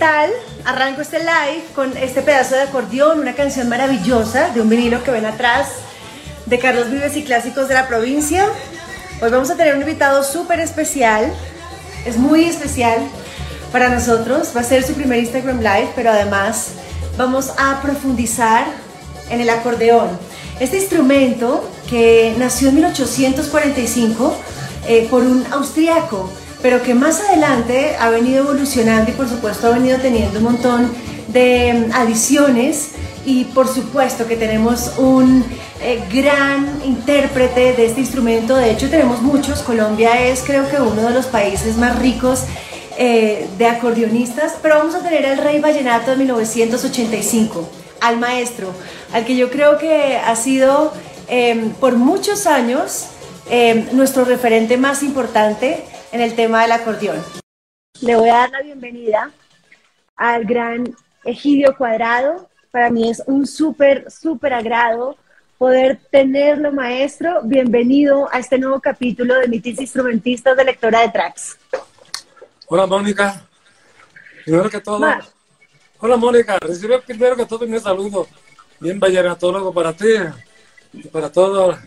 Tal? Arranco este live con este pedazo de acordeón, una canción maravillosa de un vinilo que ven atrás de Carlos Vives y Clásicos de la Provincia. Hoy vamos a tener un invitado súper especial, es muy especial para nosotros, va a ser su primer Instagram Live, pero además vamos a profundizar en el acordeón. Este instrumento que nació en 1845 eh, por un austriaco, pero que más adelante ha venido evolucionando y por supuesto ha venido teniendo un montón de mm, adiciones. Y por supuesto que tenemos un eh, gran intérprete de este instrumento, de hecho tenemos muchos, Colombia es creo que uno de los países más ricos eh, de acordeonistas, pero vamos a tener al Rey Vallenato de 1985, al maestro, al que yo creo que ha sido eh, por muchos años eh, nuestro referente más importante en el tema del acordeón. Le voy a dar la bienvenida al gran Egidio Cuadrado. Para mí es un súper, súper agrado poder tenerlo, maestro. Bienvenido a este nuevo capítulo de Mitis Instrumentistas de Lectora de Tracks. Hola Mónica. Primero que todo. Ma- Hola Mónica. Recibe primero que todo mi saludo. Bien vallenatólogo para ti y para todos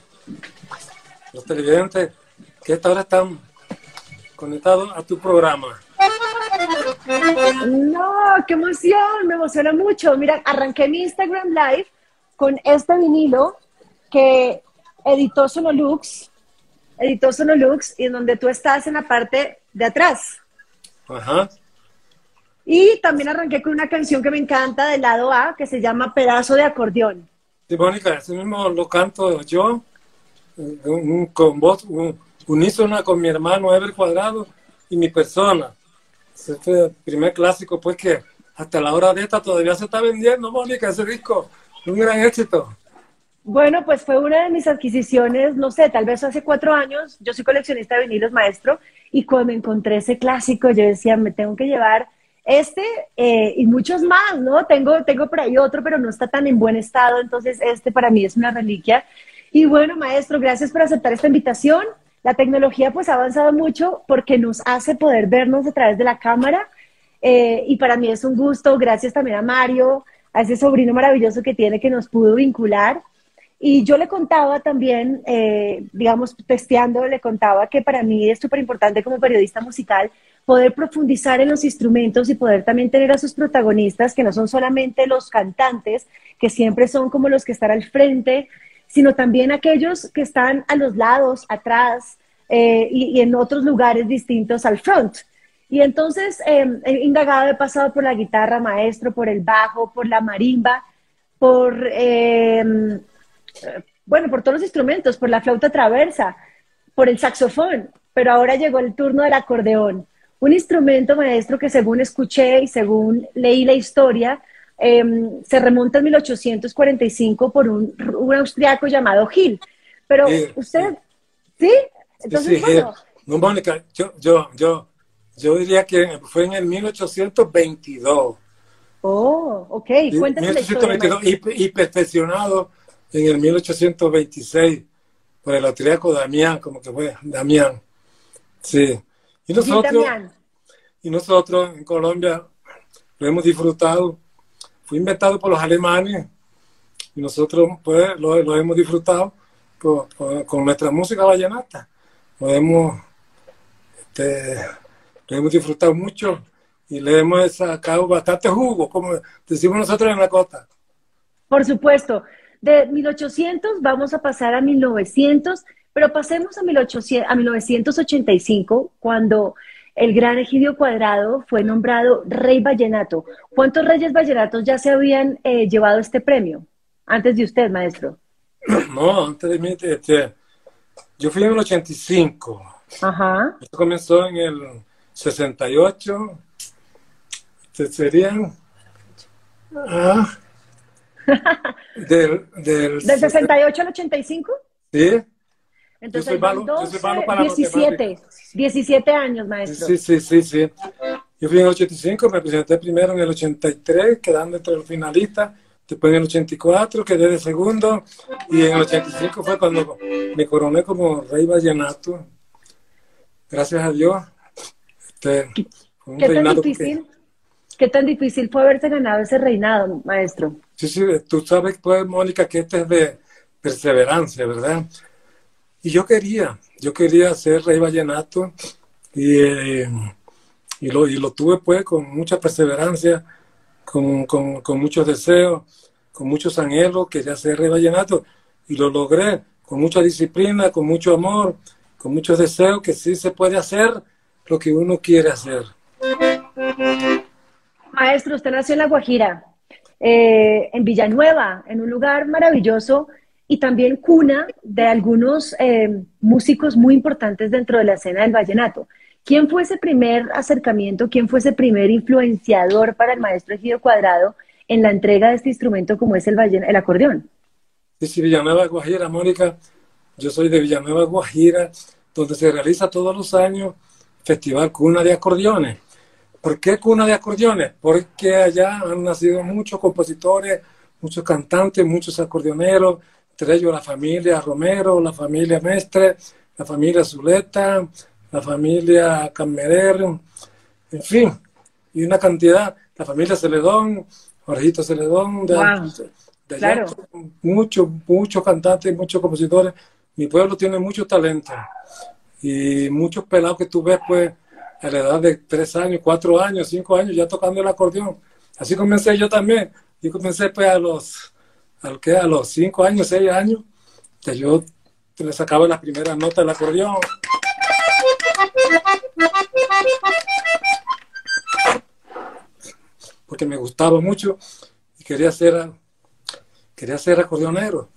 los televidentes que esta hora están conectados a tu programa. No, qué emoción, me emociona mucho. Mira, arranqué mi Instagram Live con este vinilo que editó Sonolux, editó Sonolux, y en donde tú estás en la parte de atrás. Ajá. Y también arranqué con una canción que me encanta del lado A, que se llama Pedazo de acordeón. Sí, Mónica, ese mismo lo canto yo, eh, con voz un- unísona con mi hermano Ever Cuadrado y mi persona. El primer clásico, pues que hasta la hora de esta todavía se está vendiendo, Mónica, ese disco. Un gran éxito. Bueno, pues fue una de mis adquisiciones, no sé, tal vez hace cuatro años. Yo soy coleccionista de vinilos, maestro, y cuando encontré ese clásico, yo decía, me tengo que llevar este eh, y muchos más, ¿no? Tengo, tengo por ahí otro, pero no está tan en buen estado, entonces este para mí es una reliquia. Y bueno, maestro, gracias por aceptar esta invitación. La tecnología pues ha avanzado mucho porque nos hace poder vernos a través de la cámara eh, y para mí es un gusto, gracias también a Mario, a ese sobrino maravilloso que tiene que nos pudo vincular. Y yo le contaba también, eh, digamos, testeando, le contaba que para mí es súper importante como periodista musical poder profundizar en los instrumentos y poder también tener a sus protagonistas, que no son solamente los cantantes, que siempre son como los que están al frente, sino también aquellos que están a los lados, atrás eh, y, en otros lugares distintos al front. Y entonces he indagado, he pasado por la guitarra maestro, por el bajo, por la marimba, por, eh, bueno, por todos los instrumentos, por la flauta traversa, por el saxofón, pero ahora llegó el turno del acordeón. Un instrumento maestro que según escuché y según leí la historia, eh, se remonta en 1845 por un, un austriaco llamado Gil. Pero usted, ¿sí? Entonces, Sí, bueno, eh, no, Mónica, yo, yo, yo, yo diría que fue en el 1822. oh, ok, historia. 1822 maestro. y, y perfeccionado en el 1826 por el austriaco Damián, como que fue Damián. Sí. Y nosotros, y nosotros en Colombia lo hemos disfrutado. Fue inventado por los alemanes y nosotros pues lo, hemos disfrutado con nuestra música vallenata. Lo hemos, este, disfrutado mucho y le hemos sacado bastante jugo, como decimos nosotros en la costa. Por supuesto, de 1800 vamos a pasar a 1900, pero pasemos a, 1800, a 1985, cuando el gran Egidio Cuadrado fue nombrado Rey Vallenato. ¿Cuántos reyes vallenatos ya se habían eh, llevado este premio? Antes de usted, maestro. No, antes de mí, este, yo fui en el 85. Ajá. Esto comenzó en el 68 se- serían ah, del, del, ¿Del 68 al 85? Sí, Entonces, van malo- yo soy malo 12, para la 17, matemática. 17 años, maestro. sí, sí, sí, sí. Yo fui en el 85, me presenté primero en el 83, quedando entre los finalistas. Después en el 84 quedé de segundo. Y en el 85 fue cuando me coroné como rey vallenato. Gracias a Dios. Este, un ¿Qué tan reinado que- difícil? ¿Qué tan difícil fue haberse ganado ese reinado, maestro? Sí, sí, tú sabes, pues, Mónica, que este es de perseverancia, ¿verdad? Y yo quería, yo quería ser rey vallenato y, eh, y, lo, y lo tuve, pues, con mucha perseverancia, con, con, con muchos deseos, con muchos anhelos, quería ser rey vallenato y lo logré con mucha disciplina, con mucho amor, con muchos deseos, que sí se puede hacer lo que uno quiere hacer. Maestro, usted nació en La Guajira, eh, en Villanueva, en un lugar maravilloso y también cuna de algunos eh, músicos muy importantes dentro de la escena del vallenato. ¿Quién fue ese primer acercamiento, quién fue ese primer influenciador para el maestro Ejido Cuadrado en la entrega de este instrumento como es el, vallen- el acordeón? Sí, sí, Villanueva, Guajira, Mónica. Yo soy de Villanueva, Guajira, donde se realiza todos los años Festival Cuna de Acordeones. ¿Por qué Cuna de Acordeones? Porque allá han nacido muchos compositores, muchos cantantes, muchos acordeoneros, entre ellos la familia Romero, la familia Mestre, la familia Zuleta, la familia Camerer, en fin, y una cantidad, la familia Celedón, Jorgito Celedón, de, Wow, de allá, claro. muchos, muchos cantantes, muchos compositores. Mi pueblo tiene mucho talento y muchos pelados que tú ves, pues, a la edad de tres años, cuatro años, cinco años, ya tocando el acordeón. Así comencé yo también. Yo comencé, pues, a los, ¿al qué? A los cinco años, seis años, que yo le sacaba las primeras notas del acordeón. Porque me gustaba mucho y quería ser, quería ser acordeonero.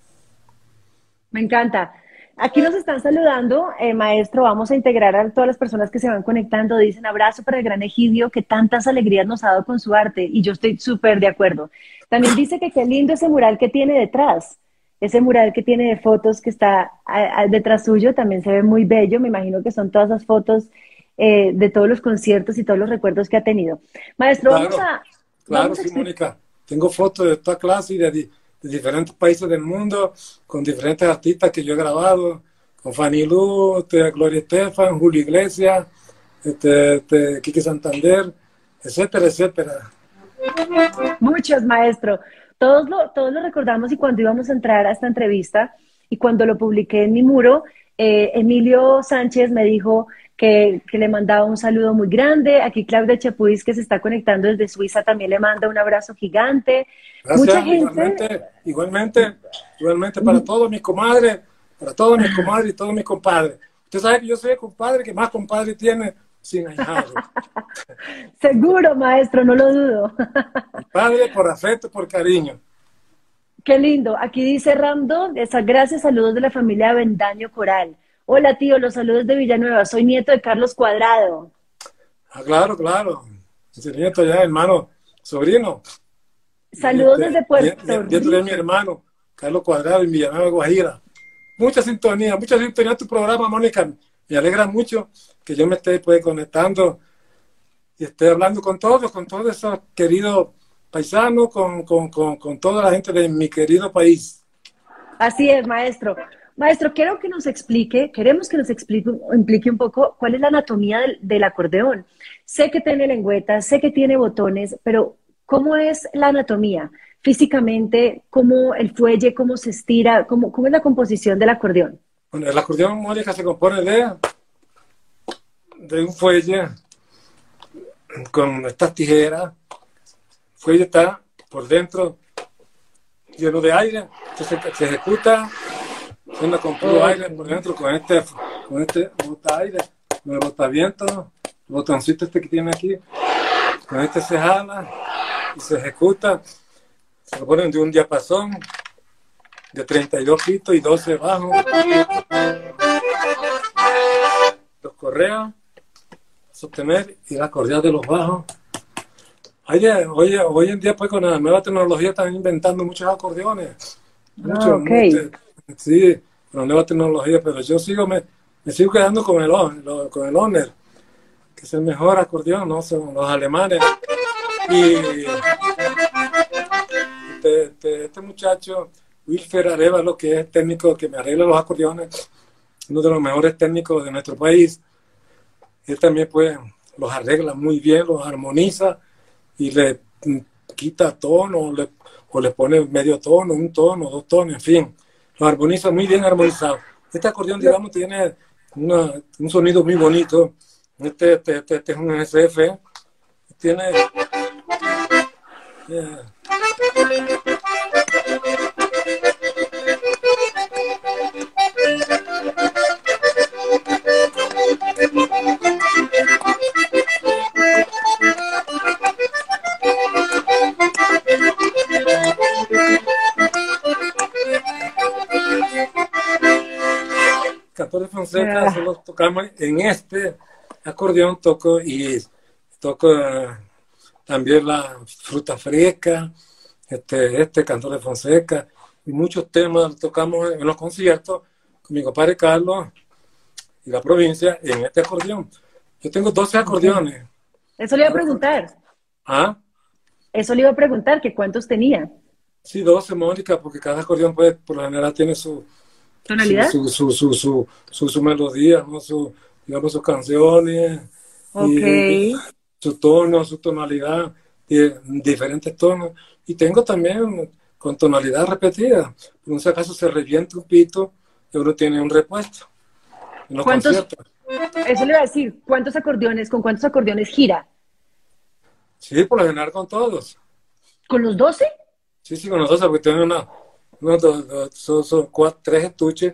Me encanta. Aquí nos están saludando, eh, maestro. Vamos a integrar a todas las personas que se van conectando. Dicen abrazo para el gran Egidio que tantas alegrías nos ha dado con su arte. Y yo estoy súper de acuerdo. También dice que qué lindo ese mural que tiene detrás. Ese mural que tiene de fotos que está a- a- detrás suyo también se ve muy bello. Me imagino que son todas las fotos eh, de todos los conciertos y todos los recuerdos que ha tenido. Maestro, Claro, vamos a. Claro, vamos a sí, Mónica. Tengo fotos de toda clase y de, de diferentes países del mundo, con diferentes artistas que yo he grabado, con Fanny Lu, este, Gloria Estefan, Julio Iglesias, este, este, Santander, etcétera, etcétera. Muchos, maestro. Todos lo, todos lo recordamos y cuando íbamos a entrar a esta entrevista y cuando lo publiqué en mi muro, eh, Emilio Sánchez me dijo que, que le mandaba un saludo muy grande. Aquí Claudia Chapuis, que se está conectando desde Suiza, también le manda un abrazo gigante. Gracias, Mucha gente. igualmente, igualmente, igualmente para todos mis comadres, para todos mis comadres y todos mis compadres. Usted sabe que yo soy el compadre que más compadre tiene sin ahijado. Seguro, maestro, no lo dudo. Padre por afecto, por cariño. Qué lindo. Aquí dice Ramdo, esa- gracias, saludos de la familia Bendaño Coral. Hola, tío, los saludos de Villanueva. Soy nieto de Carlos Cuadrado. Ah, claro, claro. Ese nieto ya, hermano, sobrino. Saludos Este, desde Puerto nieto de mi Rico. hermano, Carlos Cuadrado, en Villanueva, Guajira. Mucha sintonía, mucha sintonía en tu programa, Mónica. Me alegra mucho que yo me esté pues, conectando y esté hablando con todos, con todos esos queridos paisanos, con, con, con, con toda la gente de mi querido país. Así es, maestro. Maestro, quiero que nos explique, queremos que nos explique, implique un poco cuál es la anatomía del, del acordeón. Sé que tiene lengüetas, sé que tiene botones, pero ¿cómo es la anatomía? Físicamente, ¿cómo el fuelle, cómo se estira, cómo, cómo es la composición del acordeón? Bueno, el acordeón, Mónica, se compone de, de un fuelle con estas tijeras. El fuelle está por dentro lleno de aire, entonces se ejecuta haciendo con puro aire por dentro con este, con este bota aire, con el botaviento, el botoncito este que tiene aquí, con este se jala y se ejecuta, se lo ponen de un diapasón de 32 pitos y 12 bajos, los correas, sostener y la correa de los bajos, Oye, oye, hoy en día, pues con la nueva tecnología están inventando muchos acordeones. Muchos, Ah, muchos. Sí, con la nueva tecnología, pero yo sigo, me, sigo quedando con el, lo- con el Honor, que es el mejor acordeón, ¿no? Son los alemanes. Y este, este, muchacho, Wilfer Arevalo, que es técnico que me arregla los acordeones, uno de los mejores técnicos de nuestro país, él también pues los arregla muy bien, los armoniza y le quita tono le, o le pone medio tono, un tono, dos tonos, en fin, los armoniza muy bien armonizado. Este acordeón, digamos, tiene un sonido muy bonito. Este, este, este- este es un SF, tiene... eh, Cantor de Fonseca Ah. solo tocamos en este acordeón toco y toco eh, también la fruta fresca, este, este Cantor de Fonseca y muchos temas tocamos en los conciertos con mi compadre Carlos y la provincia en este acordeón. Yo tengo 12 acordeones. Eso le iba a preguntar. ¿Ah? Eso le iba a preguntar, que cuántos tenía. Sí, 12, Mónica, porque cada acordeón pues, por lo general tiene su, ¿Tonalidad? su, su, su, su, su, su melodía, ¿no? su, digamos, sus canciones, y su tono, su tonalidad, diferentes tonos. Y tengo también con tonalidad repetida. Por si acaso se revienta un pito y uno tiene un repuesto. En los ¿Cuántos? conciertos. Eso le iba a decir, ¿cuántos acordeones, con cuántos acordeones gira? Sí, por lo general con todos. ¿Con los 12? Sí, sí, con nosotros, porque tengo una, uno, dos, dos, son, son cuatro, tres estuches,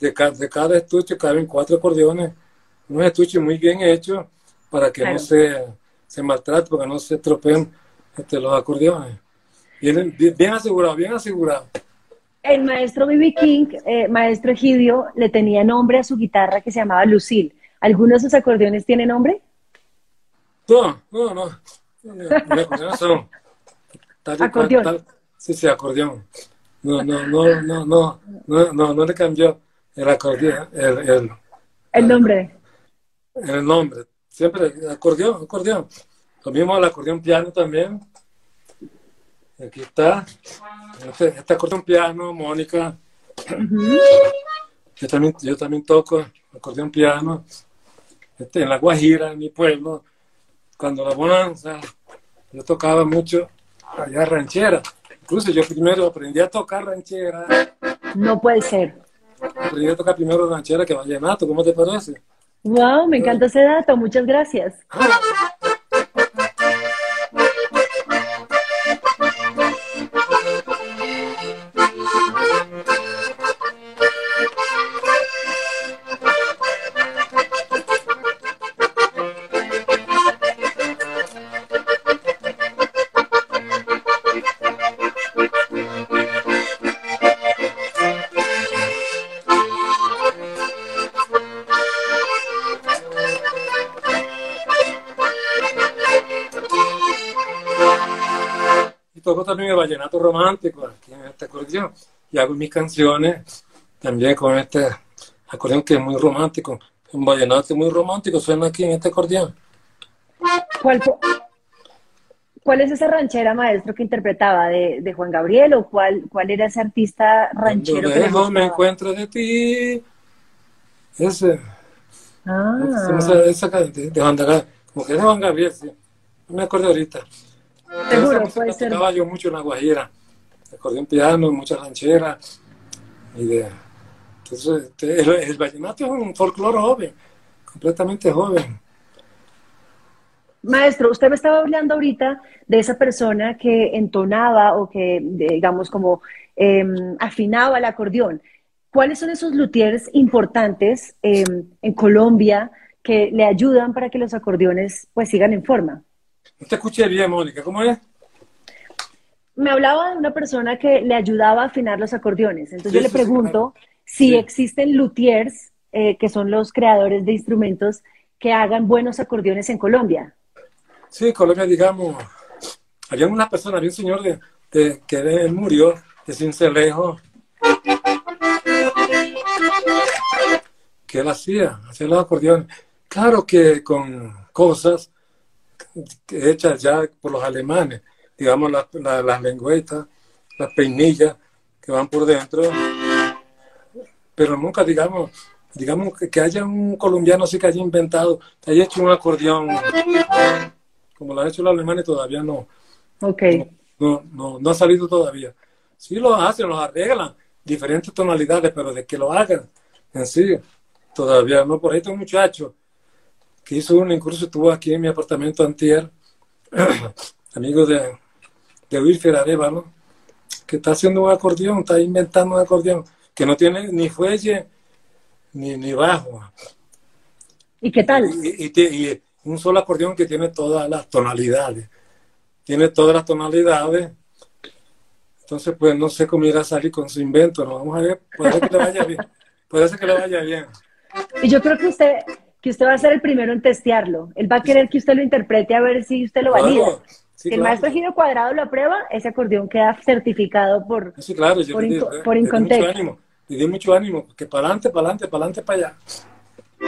de, ca- de cada estuche caben cuatro acordeones, unos estuches muy bien hechos para que Claro. no se, se maltrate, para que no se estropeen este, los acordeones. Bien, bien asegurados, bien asegurados. El maestro B.B. King, eh, maestro Egidio, le tenía nombre a su guitarra que se llamaba Lucille. ¿Algunos de sus acordeones tienen nombre? No, no, no. Mis acordeones son. tal Acordeón. tal- sí, sí, acordeón. No, no, no, no, no, no, no, no le cambió el acordeón, el, el, El nombre. el nombre. Siempre acordeón, acordeón. Lo mismo el acordeón piano también. Aquí está. Este, este acordeón piano, Mónica. Yo también, yo también toco acordeón piano. Este, en La Guajira, en mi pueblo. Cuando la bonanza, yo tocaba mucho allá ranchera. Incluso yo primero aprendí a tocar ranchera. No puede ser. Aprendí a tocar primero ranchera que vallenato. ¿Cómo te parece? Wow, me encanta ese dato. Muchas gracias. Toco también el vallenato romántico aquí en este acordeón. Y hago mis canciones también con este acordeón que es muy romántico. Un vallenato muy romántico suena aquí en este acordeón. ¿Cuál, cuál es esa ranchera, maestro, que interpretaba? ¿De, de Juan Gabriel o cuál, cuál era ese artista ranchero Cuando lejos me encuentro de ti. Ese, Ah, esa, esa de, de Juan Gabriel, como que es de Juan Gabriel, sí. No me acuerdo ahorita. Seguro, puede ser. tocaba yo mucho en La Guajira. Acordeón piano, muchas rancheras. Y de, entonces, este, el, el vallenato es un folclore joven, completamente joven. Maestro, usted me estaba hablando ahorita de esa persona que entonaba o que, digamos, como eh, afinaba el acordeón. ¿Cuáles son esos luthiers importantes eh, en Colombia que le ayudan para que los acordeones pues sigan en forma? No te escuché bien, Mónica. ¿Cómo es? Me hablaba de una persona que le ayudaba a afinar los acordeones. Entonces Sí, yo le sí, pregunto si Sí. existen luthiers, eh, que son los creadores de instrumentos, que hagan buenos acordeones en Colombia. Sí, Colombia, digamos, había una persona, había un señor de, de- que él murió de Cincelejo, que él hacía, hacía los acordeones. Claro que con cosas hechas ya por los alemanes, digamos la- la- las lengüetas, las peinillas que van por dentro, pero nunca digamos, digamos que, que haya un colombiano así que haya inventado, que haya hecho un acordeón como lo han hecho los alemanes todavía no, Ok. no, no, no ha salido todavía. Sí lo hacen, los arreglan, diferentes tonalidades, pero de que lo hagan en sí, todavía no. Por ahí está un muchacho que hizo un incluso estuvo aquí en mi apartamento antier, amigo de, de Wilfer Arevalo, que está haciendo un acordeón, está inventando un acordeón, que no tiene ni fuelle ni, ni bajo. ¿Y qué tal? Y, y y un solo acordeón que tiene todas las tonalidades. Tiene todas las tonalidades. Entonces, pues no sé cómo irá a salir con su invento. ¿no? Vamos a ver. Puede ser que le vaya bien. Puede ser que le vaya bien. Y yo creo que usted, que usted va a ser el primero en testearlo. Él va a querer que usted lo interprete a ver si usted lo valida. Claro, sí, si el maestro Giro Cuadrado lo aprueba, ese acordeón queda certificado por... Sí, claro. Yo por le Inco- le- por le di Incontec. mucho ánimo. Le di mucho ánimo. Que para adelante, para adelante, para adelante, para allá.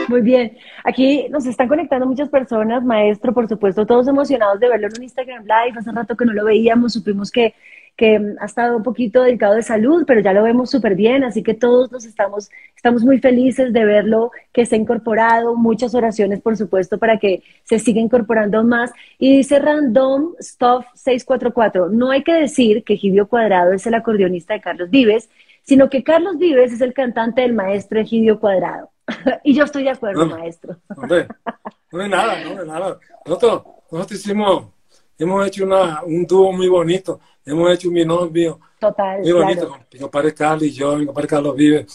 Muy bien. Aquí nos están conectando muchas personas, maestro, por supuesto, todos emocionados de verlo en un Instagram Live. Hace rato que no lo veíamos, supimos que, que mm, ha estado un poquito delicado de salud, pero ya lo vemos súper bien, así que todos nos estamos, estamos muy felices de verlo, que se ha incorporado. Muchas oraciones, por supuesto, para que se siga incorporando más. Y dice Random Stuff 644, no hay que decir que Egidio Cuadrado es el acordeonista de Carlos Vives, sino que Carlos Vives es el cantante del maestro Egidio Cuadrado. y yo estoy de acuerdo, No. maestro. Hombre, no es nada, no es nada. Nosotros, nosotros hicimos, hemos hecho una, un dúo muy bonito. Hemos hecho un binomio Total, muy bonito claro. mi compadre Carlos y yo, mi compadre Carlos vive,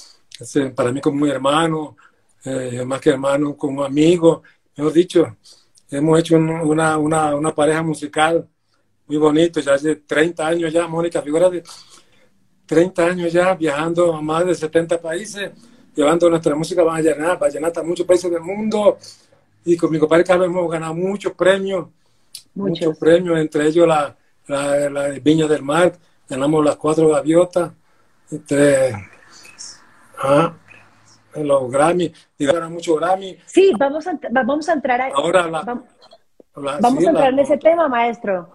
es, para mí como mi hermano, eh, más que hermano, como amigo, mejor dicho, hemos hecho un- una, una, una pareja musical muy bonito, ya hace 30 años ya, Mónica, figura de 30 años ya viajando a más de 70 países, llevando nuestra música vallenata, vallenata a muchos países del mundo, y con mi compadre Carlos hemos ganado muchos premios, muchos, Muchos. premios, entre ellos la, la, la Viña del Mar, ganamos las cuatro gaviotas, entre ah, los Grammy, ganaron muchos Grammy. Sí, vamos a, va- vamos a entrar a, Ahora la- vam- la- vamos sí, a entrar en ese tema, maestro.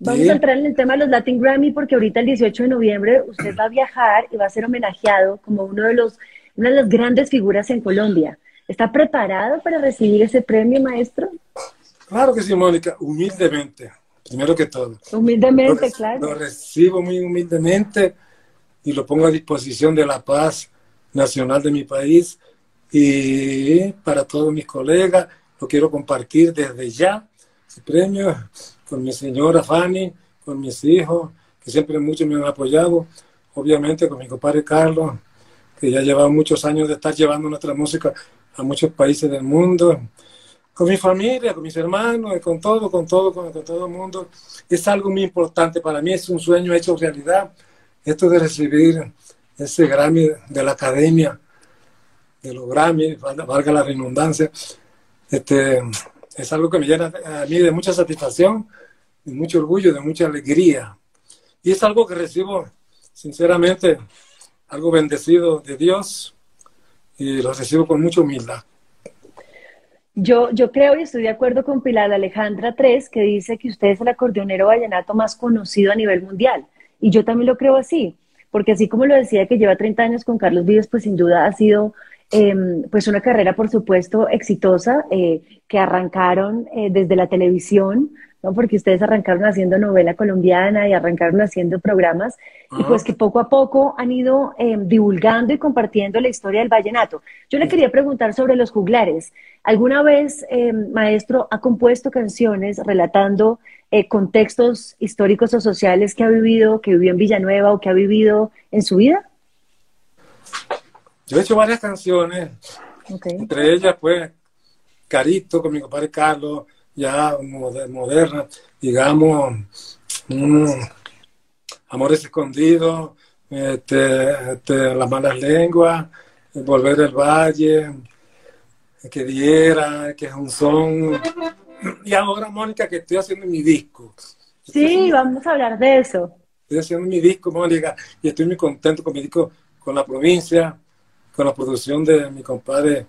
Vamos Sí. a entrar en el tema de los Latin Grammy porque ahorita el 18 de noviembre usted va a viajar y va a ser homenajeado como uno de los, una de las grandes figuras en Colombia. ¿Está preparado para recibir ese premio, maestro? Claro que sí, Mónica, humildemente, primero que todo. Humildemente, claro. lo recibo muy humildemente y lo pongo a disposición de la paz nacional de mi país y para todos mis colegas. Lo quiero compartir desde ya, premio, con mi señora Fanny, con mis hijos, que siempre mucho me han apoyado, obviamente con mi compadre Carlos, que ya lleva muchos años de estar llevando nuestra música a muchos países del mundo con mi familia, con mis hermanos, con todo, con todo, con, todo el mundo. Es algo muy importante para mí, es un sueño hecho realidad. Esto de recibir ese Grammy de la Academia, de los Grammy, valga, valga la redundancia, este, es algo que me llena a mí de mucha satisfacción, de mucho orgullo, de mucha alegría. Y es algo que recibo, sinceramente, algo bendecido de Dios y lo recibo con mucha humildad. Yo, yo creo y estoy de acuerdo con Pilar Alejandra 3, que dice que usted es el acordeonero vallenato más conocido a nivel mundial. Y yo también lo creo así, porque así como lo decía que lleva 30 años con Carlos Vives, pues sin duda ha sido eh, pues una carrera, por supuesto, exitosa, eh, que arrancaron eh, desde la televisión, ¿no? Porque ustedes arrancaron haciendo novela colombiana y arrancaron haciendo programas, y pues que poco a poco han ido eh, divulgando y compartiendo la historia del vallenato. Yo le quería preguntar sobre los juglares. ¿Alguna vez, eh, maestro, ha compuesto canciones relatando eh, contextos históricos o sociales que ha vivido, que vivió en Villanueva o que ha vivido en su vida? Yo he hecho varias canciones, Ok. entre ellas, pues, Carito con mi compadre Carlos, ya moder- moderna, digamos, Amores Escondidos, este, este, Las Malas Lenguas, Volver del Valle, que diera, que es un son. Y ahora, Mónica, que estoy haciendo mi disco. Sí, vamos a hablar de eso. Estoy haciendo mi disco, Mónica, y estoy muy contento con mi disco, con la provincia, con la producción de mi compadre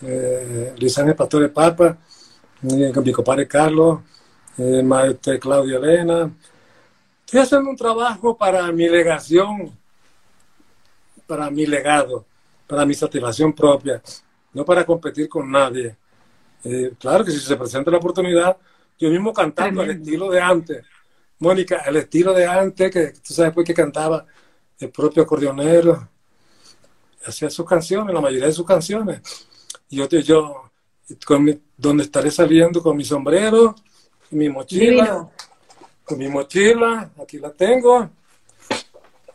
eh, Luis Ángel Pastore Papa, eh, con mi compadre Carlos, eh, maestre Claudio Elena. Estoy haciendo un trabajo para mi legación, para mi legado, para mi satisfacción propia, no para competir con nadie. Eh, claro que si se presenta la oportunidad, yo mismo cantando al estilo de antes. Mónica, el estilo de antes, que tú sabes pues que cantaba el propio acordeonero, hacía sus canciones, la mayoría de sus canciones. Y yo, yo con mi- donde estaré saliendo con mi sombrero, mi mochila, Divino. con mi mochila, aquí la tengo,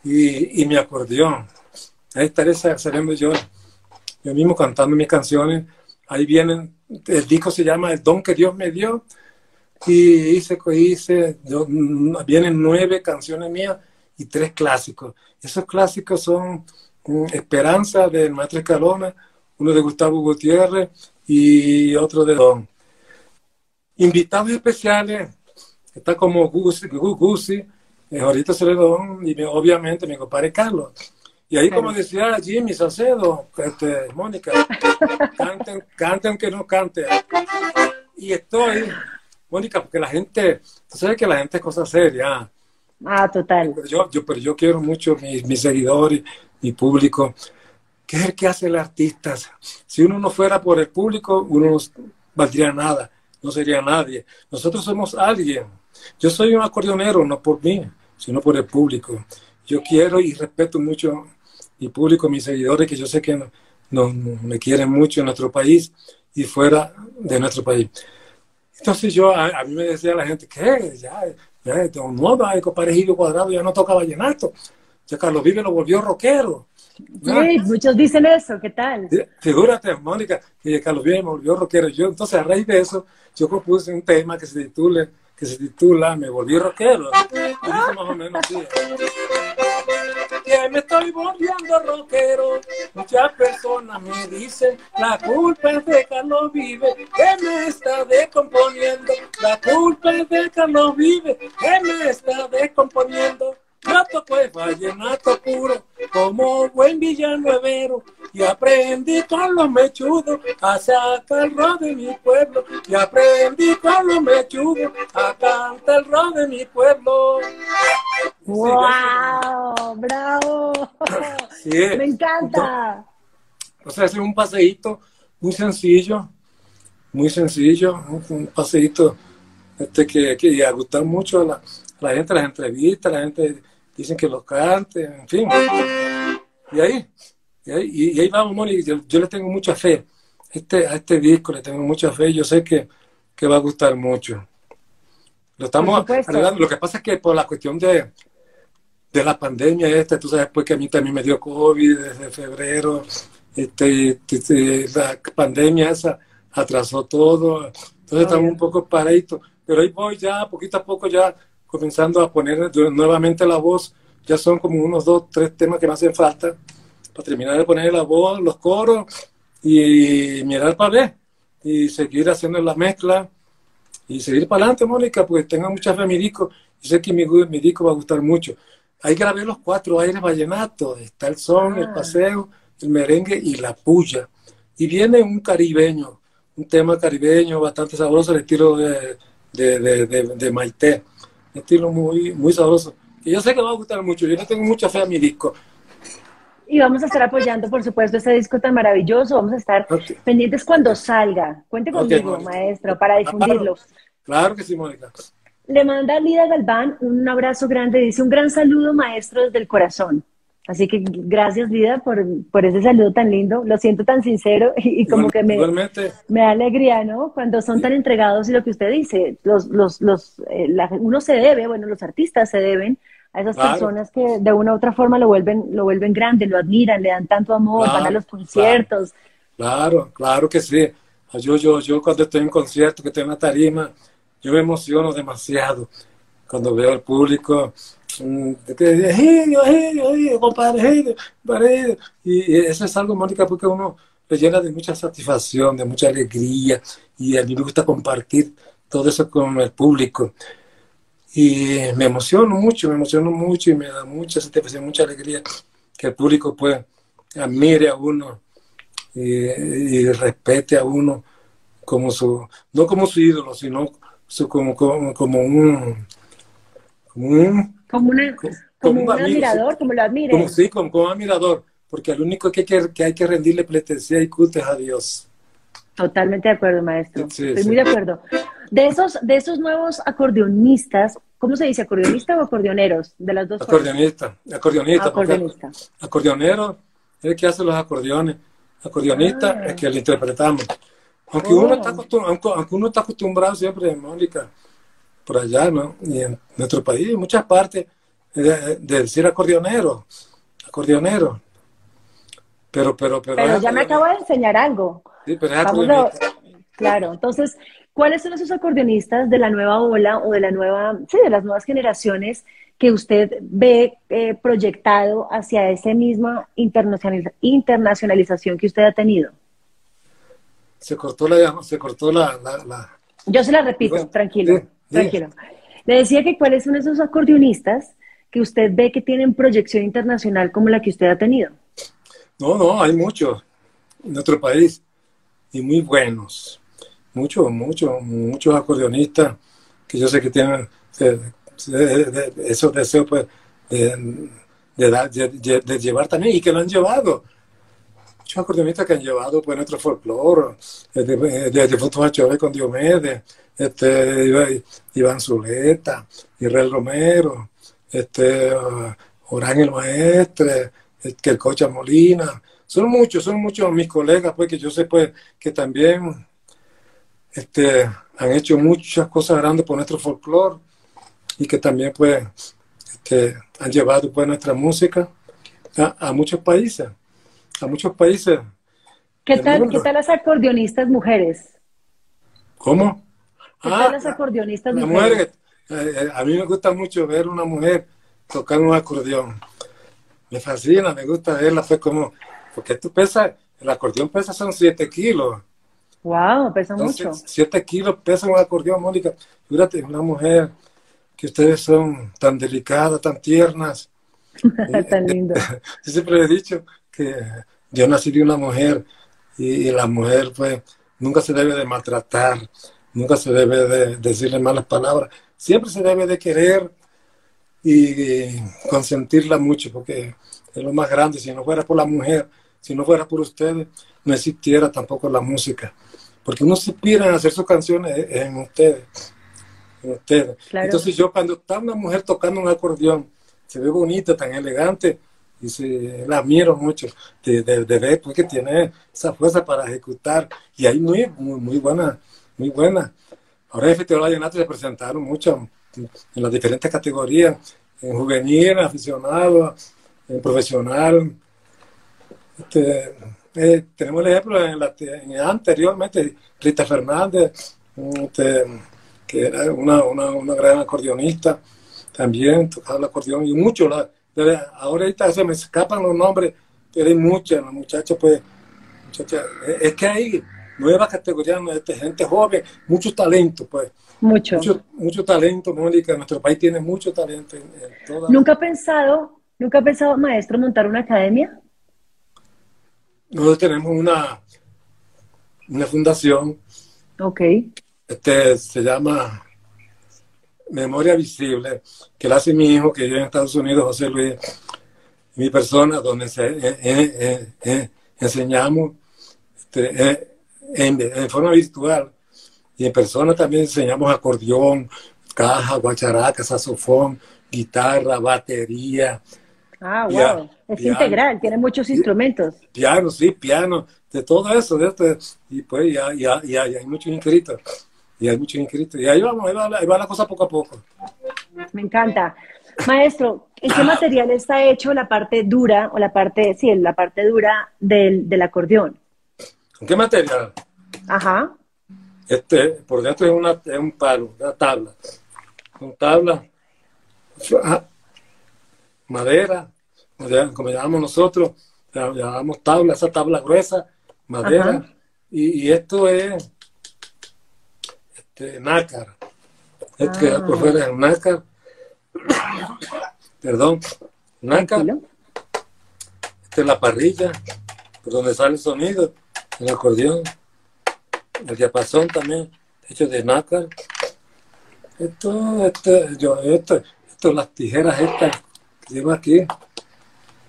y, y mi acordeón. Ahí estaré sa- saliendo yo, yo mismo cantando mis canciones. Ahí vienen, el disco se llama El don que Dios me dio, y hice, hice yo, mm, vienen nueve canciones mías y tres clásicos. Esos clásicos son mm, Esperanza del Maestro Escalona, uno de Gustavo Gutiérrez y otro de Don. Invitados especiales, está como Gusi, Gu- Gusi, eh, ahorita Celedón y obviamente mi compadre Carlos. Y ahí, como decía Jimmy Salcedo, este, Mónica, canten, canten que no canten. Y estoy, Mónica, porque la gente, tú sabes que la gente es cosa seria. Ah, total. Yo, yo, pero yo quiero mucho mis, mis seguidores, mi público. ¿Qué es el que hace el artista? Si uno no fuera por el público, uno no valdría nada, no sería nadie. Nosotros somos alguien. Yo soy un acordeonero, no por mí, sino por el público. Yo quiero y respeto mucho mi público, mis seguidores, que yo sé que no, no- me quieren mucho en nuestro país y fuera de nuestro país. Entonces yo, a, mí me decía la gente, ¿qué? Ya, ya, no, el compadre Gilio Cuadrado ya no toca vallenato. Ya Carlos Vive lo volvió rockero. Sí, muchos dicen eso, ¿qué tal? Figúrate, Mónica, que Carlos Vive me volvió rockero. Yo, entonces, a raíz de eso, yo compuse un tema que se titula, que se titula Me volví rockero. Dice más o menos así. Que me estoy volviendo rockero. Muchas personas me dicen, la culpa es de Carlos Vive, que me está descomponiendo. La culpa es de Carlos Vive, que me está descomponiendo. Toco el vallenato puro, como buen villanuevero, y aprendí con los mechudos a sacar el ro de mi pueblo, y aprendí con los mechudos a cantar el ro de mi pueblo. ¡Wow! ¡Bravo! Sí. Me encanta. O sea, es un paseíto muy sencillo, muy sencillo, un, un paseíto este, que, que a gustar mucho a la, a la gente, las entrevistas, la gente dicen que lo cante, en fin. Y ahí, y ahí, y- y ahí vamos, Moni, yo, yo le tengo mucha fe. Este, a este disco le tengo mucha fe, yo sé que, que va a gustar mucho. Lo estamos arreglando. Lo que pasa es que por la cuestión de, de la pandemia esta, tú sabes pues que a mí también me dio COVID desde febrero, este, este, la pandemia esa atrasó todo, entonces estamos un poco paraditos, pero ahí voy ya poquito a poco ya comenzando a poner nuevamente la voz, ya son como unos dos, tres temas que me hacen falta para terminar de poner la voz, los coros y mirar para ver y seguir haciendo la mezcla y seguir para adelante, Mónica, pues tenga mucha fe en mi disco. Yo sé que mi, mi disco va a gustar mucho. Ahí grabé los cuatro aires vallenatos. Está el son, el Ah. paseo, el merengue y la puya. Y viene un caribeño, un tema caribeño bastante sabroso, el estilo de, de, de, de, de Maite. Estilo muy, muy sabroso. Y yo sé que va a gustar mucho. Yo le tengo mucha fe a mi disco. Y vamos a estar apoyando, por supuesto, este disco tan maravilloso. Vamos a estar pendientes cuando salga. Cuente conmigo, maestro, para difundirlo. Claro que sí, Mónica. Le manda Lida Galván un abrazo grande. Dice un gran saludo, maestro, desde el corazón. Así que gracias, Lida, por, por ese saludo tan lindo. Lo siento tan sincero y, y como que me, Igualmente. me da alegría, ¿no? Cuando son tan entregados y lo que usted dice, los, los, los, eh, la- uno se debe, bueno, los artistas se deben a esas Claro. personas que de una u otra forma lo vuelven, lo vuelven grande, lo admiran, le dan tanto amor, Claro, van a los conciertos. Claro, claro que sí. Yo, yo, yo cuando estoy en concierto, que estoy en la tarima, yo me emociono demasiado cuando veo al público. "Egidio, Egidio, Egidio, compadre, Egidio, compadre, Egidio". Y, eso es algo, Mónica, porque uno le llena de mucha satisfacción, de mucha alegría, y a mí me gusta compartir todo eso con el público. y me emociono mucho, me emociono mucho y me da mucha satisfacción, mucha alegría que el público pues admire a uno y, respete a uno como su, no como su ídolo, sino su, como, como, como un, Como, una, como como un amigo, admirador, como lo admire. como, sí, como, como admirador, porque al único que hay que, que hay que rendirle pleitesía y culto es a Dios. Totalmente de acuerdo, maestro. Sí, Estoy sí. muy de acuerdo. De esos, de esos nuevos acordeonistas, ¿cómo se dice? ¿Acordeonista o acordeoneros? De las dos. Acordeonista, acordeonista, porque Acordeonista. acordeonero es el que hace los acordeones, acordeonista Ah. es el que lo interpretamos. Aunque, Oh. uno está acostum- aunque, aunque uno está acostumbrado siempre, Mónica, por allá, ¿no? Y en nuestro país, en muchas partes, de, de decir acordeonero, acordeonero. Pero, pero, pero. Pero ya me acabo de enseñar algo. Sí, pero es a-. Claro, entonces, ¿cuáles son esos acordeonistas de la nueva ola o de la nueva, sí, de las nuevas generaciones que usted ve eh, proyectado hacia esa misma internacionaliz- internacionalización que usted ha tenido? Se cortó la, se cortó la, la, la- Yo se la repito, Bueno, tranquilo, sí. Tranquilo. Le decía que cuáles son esos acordeonistas que usted ve que tienen proyección internacional como la que usted ha tenido. No, no, hay muchos en nuestro país y muy buenos. Muchos, muchos, muchos acordeonistas que yo sé que tienen eh, de- de- esos deseos pues, de, de dar- de- de- de llevar también y que lo han llevado. Muchos acordeonistas que han llevado pues, nuestro folclore, eh, de, de, con Diomedes, este, Iván- Zuleta, Israel Romero, este, uh, Orán el Maestre, que el Cocha Molina. Son muchos, son muchos mis colegas, pues, que yo sé, pues, que también este, han hecho muchas cosas grandes por nuestro folclore y que también, pues, este, han llevado, pues, nuestra música a, a muchos países, a muchos países. ¿Qué tal. ¿qué tal las acordeonistas mujeres? ¿Cómo? ¿Qué Ah, tal las acordeonistas la mujeres? mujer, eh, eh, a mí me gusta mucho ver una mujer tocar un acordeón. Me fascina, me gusta verla, fue como, porque tú pesas, el acordeón pesa son 7 kilos. Wow, pesa Entonces, mucho. 7 kilos pesa un acordeón, Mónica. Fíjate, una mujer que ustedes son tan delicadas, tan tiernas. Tan lindo. Yo siempre he dicho que yo nací de una mujer y, y la mujer pues nunca se debe de maltratar, nunca se debe de decirle malas palabras, siempre se debe de querer y, consentirla mucho porque es lo más grande, si no fuera por la mujer, si no fuera por ustedes, no existiera tampoco la música, porque uno se inspira en hacer sus canciones en ustedes. En ustedes. Claro. Entonces yo cuando está una mujer tocando un acordeón, se ve bonita, tan elegante, y se, la admiro mucho de, de, de ver pues, que tiene esa fuerza para ejecutar, y hay muy, muy, muy buena, muy buena. Ahora en el Festival Vallenato se presentaron mucho en las diferentes categorías, en juvenil, en aficionado, en profesional. Este, eh, tenemos el ejemplo en la, en, anteriormente, Rita Fernández, este, que era una, una, una gran acordeonista, también tocaba el acordeón y mucho. De, ahorita se me escapan los nombres, pero hay muchas, las muchachas, pues, muchachas, es que hay nuevas categorías, de gente joven, mucho talento, pues. Mucho. Mucho, mucho talento, Mónica. Nuestro país tiene mucho talento en, en toda... ¿Nunca ha pensado, nunca ha pensado, maestro, montar una academia? Nosotros tenemos una, una fundación, Ok. este, se llama Memoria Visible, que la hace mi hijo, que vive en Estados Unidos, José Luis, mi persona, donde se, eh, eh, eh, enseñamos este, en, en forma virtual y en persona también enseñamos acordeón, caja, guacharaca, saxofón, guitarra, batería, Ah, wow. Piano, es piano. integral, tiene muchos instrumentos. piano, sí, piano, de todo eso, de este, y pues ya, ya, ya, ya hay muchos inscritos, y hay muchos inscritos, y ahí vamos, ahí va, la- ahí va la cosa poco a poco. Me encanta. Maestro, ¿en qué material está hecho la parte dura o la parte, sí, la parte dura del, del acordeón? ¿Con qué material? Ajá. Este, por dentro es, una, es un palo, una tabla, con tabla, ah, madera, como llamamos nosotros, la llamamos tabla, esa tabla gruesa, madera, y, y esto es este, nácar, Este Ah. por fuera es un nácar. Perdón, nácar. Esta es la parrilla, por donde sale el sonido, el acordeón. El diapasón también, hecho de nácar. Esto, esto, yo, esto, esto, las tijeras estas que llevo aquí,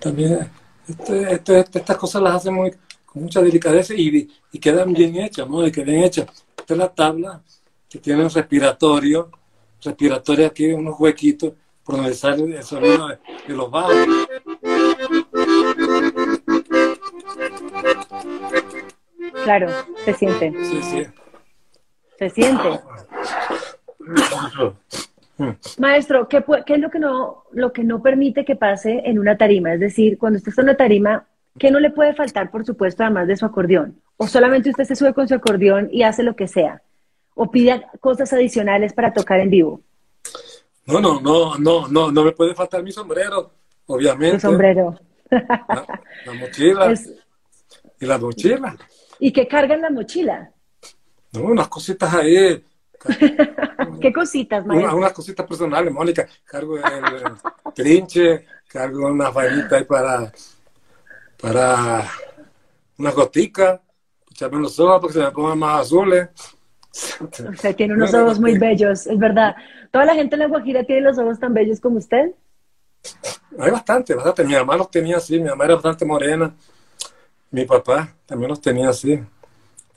también, esto, esto- estas cosas las hacen muy, con mucha delicadeza y, y quedan bien hechas, ¿no? Y que bien hechas. Esta es la tabla que tiene un respiratorio, respiratorio aquí, unos huequitos por donde sale el sonido de, de los bajos. Claro, se siente, Sí, sí. se siente. Maestro, ¿qué, qué es lo que, no, lo que no permite que pase en una tarima? Es decir, cuando usted está en una tarima, ¿qué no le puede faltar, por supuesto, además de su acordeón? ¿O solamente usted se sube con su acordeón y hace lo que sea? ¿O pide cosas adicionales para tocar en vivo? No, no, no, no, no, no me puede faltar mi sombrero, obviamente. El sombrero. La, la mochila Es- y la mochila. ¿Y qué carga en la mochila? No, unas cositas ahí, ¿Qué cositas, una- maestro? unas cositas personales, Mónica. Cargo el, el trinche, cargo una vainita ahí para, para unas goticas, echarme los ojos para que se me pongan más azules. Usted tiene unos ojos muy bellos, es verdad. ¿Toda la gente en La Guajira tiene los ojos tan bellos como usted? Hay bastante, bastante. Mi mamá los tenía así, mi mamá era bastante morena. Mi papá también los tenía así,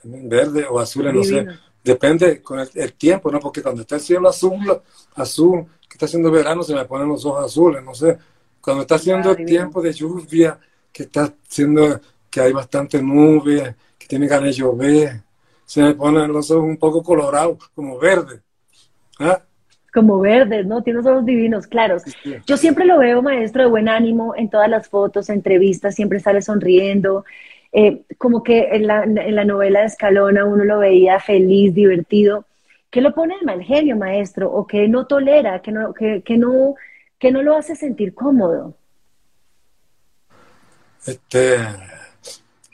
también verde o azules, no sé. Depende con el, el tiempo, ¿no? Porque cuando está el cielo azul, azul, que está haciendo verano, se me ponen los ojos azules, no sé. Cuando está haciendo Ah, el divino. tiempo de lluvia, que está haciendo que hay bastante nube, que tiene ganas de llover, se me ponen los ojos un poco colorados, como verde. ¿Ah? Como verdes, ¿no? Tiene unos ojos divinos, claros. Yo siempre lo veo, maestro, de buen ánimo en todas las fotos, entrevistas, siempre sale sonriendo. Eh, como que en la, en la novela de Escalona uno lo veía feliz, divertido. ¿Qué lo pone de mal genio, maestro? ¿O qué no tolera? ¿Qué no, que, que no, que no lo hace sentir cómodo? Este,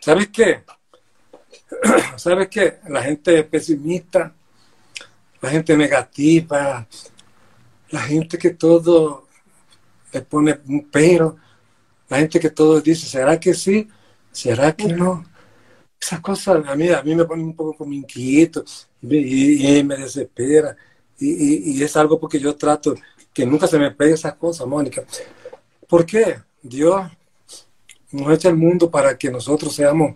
¿sabes qué? ¿Sabes qué? La gente pesimista, la gente negativa, la gente que todo le pone un pero, la gente que todo dice, ¿será que sí? ¿Será que no? Esas cosas a mí, a mí me ponen un poco como inquieto y, me- desespera. Y, y- y es algo porque yo trato que nunca se me pegue esas cosas, Mónica. ¿Por qué? Dios nos echa el mundo para que nosotros seamos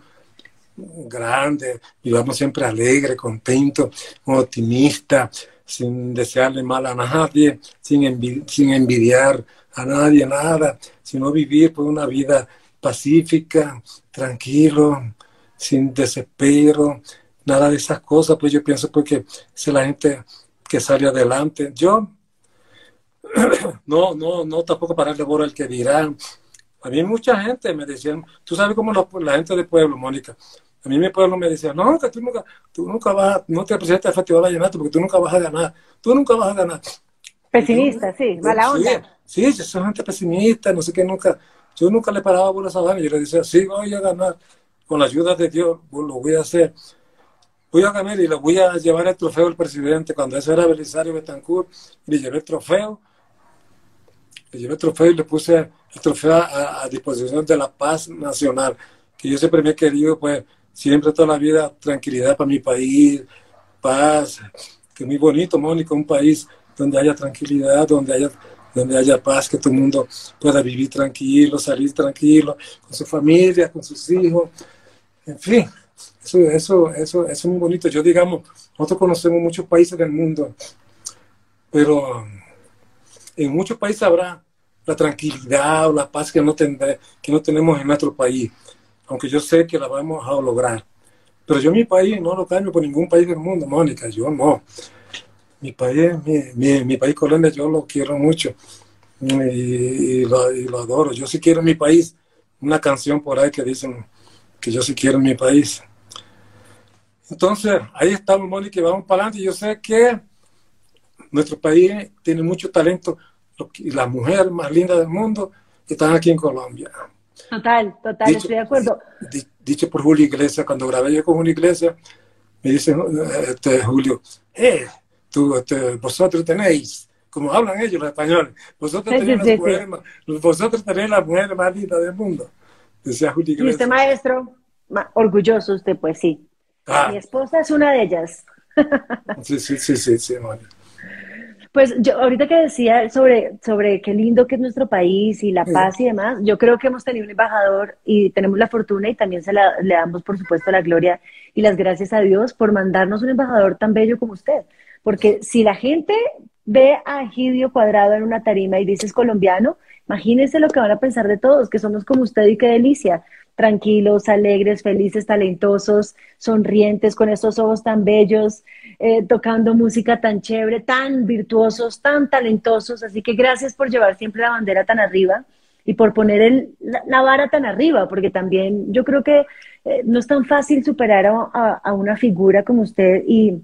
grandes, vivamos siempre alegres, contentos, optimistas, sin desearle mal a nadie, sin, envi- sin envidiar a nadie nada, sino vivir por una vida pacífica, tranquilo, sin desespero, nada de esas cosas, pues yo pienso porque esa es la gente que sale adelante. Yo no, no, no tampoco pararle bola al que dirán. A mí mucha gente me decían, tú sabes cómo los- la gente del pueblo, Mónica, a mí mi pueblo me decía, no, que tú nunca, tú nunca vas, a- no te presentes al Festival Vallenato porque tú nunca vas a ganar, tú nunca vas a ganar. Pesimista, sí, mala onda. Sí, sí, yo soy gente pesimista, no sé qué, nunca, yo nunca le paraba por esa vaina, yo le decía, sí, voy a ganar, con la ayuda de Dios, lo voy a hacer. Voy a ganar y le voy a llevar el trofeo al presidente. Cuando ese era Belisario Betancourt, le llevé el trofeo le llevé el trofeo y le puse el trofeo a, a disposición de la paz nacional, que yo siempre me he querido, pues, siempre toda la vida, tranquilidad para mi país, paz, que muy bonito, Mónica, un país donde haya tranquilidad, donde haya, donde haya paz, que todo el mundo pueda vivir tranquilo, salir tranquilo, con su familia, con sus hijos, en fin, eso, eso, eso, eso es muy bonito. Yo, digamos, nosotros conocemos muchos países del mundo, pero en muchos países habrá la tranquilidad o la paz que no, tendré, que no tenemos en nuestro país, aunque yo sé que la vamos a lograr. Pero yo mi país no lo cambio por ningún país del mundo, Mónica, yo no. Mi país, mi, mi, mi país Colombia, yo lo quiero mucho y, lo, y lo adoro. Yo sí quiero mi país. Una canción por ahí que dicen que yo sí quiero mi país. Entonces, ahí estamos, Mónica, y vamos para adelante. Yo sé que nuestro país tiene mucho talento y las mujeres más lindas del mundo están aquí en Colombia. Total, total, Dicho- estoy de acuerdo. Di- Dicho por Julio Iglesias, cuando grabé yo con Julio Iglesias, me dice este, Julio, eh, tú, este, vosotros tenéis, como hablan ellos los españoles, vosotros Sí, tenéis sí, las sí, mujeres, más- vosotros tenéis las mujeres más lindas del mundo, decía Julio Y usted, Iglesias. maestro, ma- orgulloso usted, pues sí. Ah, Mi esposa es una de ellas. sí, sí, sí, sí, sí, Mónica. Pues yo ahorita que decía sobre, sobre qué lindo que es nuestro país y la paz y demás, yo creo que hemos tenido un embajador y tenemos la fortuna y también se la, le damos por supuesto la gloria y las gracias a Dios por mandarnos un embajador tan bello como usted. Porque si la gente ve a Egidio Cuadrado en una tarima y dice es colombiano, imagínense lo que van a pensar de todos, que somos como usted y qué delicia. Tranquilos, alegres, felices, talentosos, sonrientes, con estos ojos tan bellos, eh, tocando música tan chévere, tan virtuosos, tan talentosos. Así que gracias por llevar siempre la bandera tan arriba y por poner el- la, vara tan arriba, porque también yo creo que eh, no es tan fácil superar a, una figura como usted y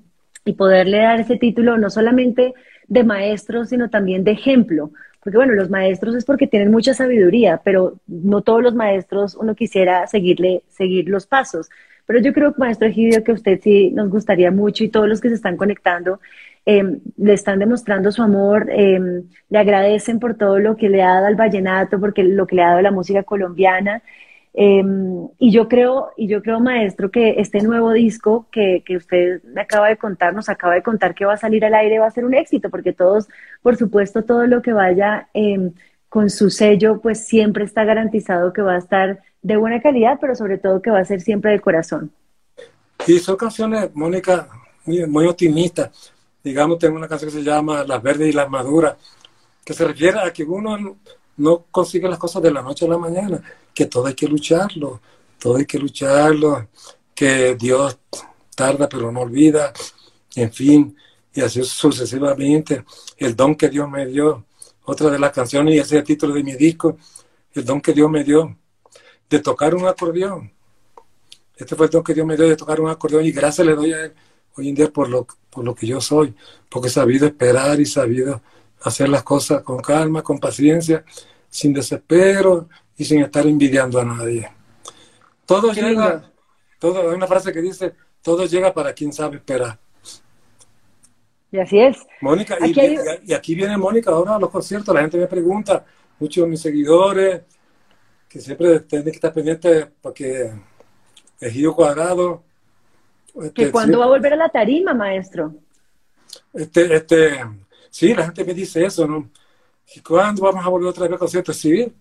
poderle dar ese título no solamente de maestro, sino también de ejemplo. Porque bueno, los maestros es porque tienen mucha sabiduría, pero no todos los maestros uno quisiera seguirle, seguir los pasos. Pero yo creo, maestro Egidio, que usted sí nos gustaría mucho y todos los que se están conectando eh, le están demostrando su amor, eh, le agradecen por todo lo que le ha dado al vallenato, porque lo que le ha dado a la música colombiana. Eh, y yo creo, y yo creo, maestro, que este nuevo disco que, que usted me acaba de contar, nos acaba de contar que va a salir al aire, va a ser un éxito, porque todos, por supuesto, todo lo que vaya eh, con su sello, pues siempre está garantizado que va a estar de buena calidad, pero sobre todo que va a ser siempre de corazón. Y son canciones, Mónica, muy, muy optimistas. Digamos, tengo una canción que se llama Las Verdes y las Maduras, que se refiere a que uno no- no consigue las cosas de la noche a la mañana, que todo hay que lucharlo, todo hay que lucharlo, que Dios tarda pero no olvida, en fin, y así sucesivamente. El don que Dios me dio, otra de las canciones, y ese es el título de mi disco, el don que Dios me dio de tocar un acordeón. Este fue el don que Dios me dio de tocar un acordeón y gracias le doy a él hoy en día por lo, por lo que yo soy, porque he sabido esperar y sabido hacer las cosas con calma, con paciencia, sin desespero y sin estar envidiando a nadie. Todo Qué llega, todo, hay una frase que dice, todo llega para quien sabe esperar. Y así es. Mónica, y, Aquí hay- y aquí viene Mónica ahora a los conciertos, la gente me pregunta, muchos de mis seguidores, que siempre tienen que estar pendientes porque Ejido Cuadrado, ¿Que este, cuándo sí, va a volver a la tarima, maestro? este, este, sí, la gente me dice eso, ¿no? ¿Y cuándo vamos a volver otra vez a conciertos? Sí,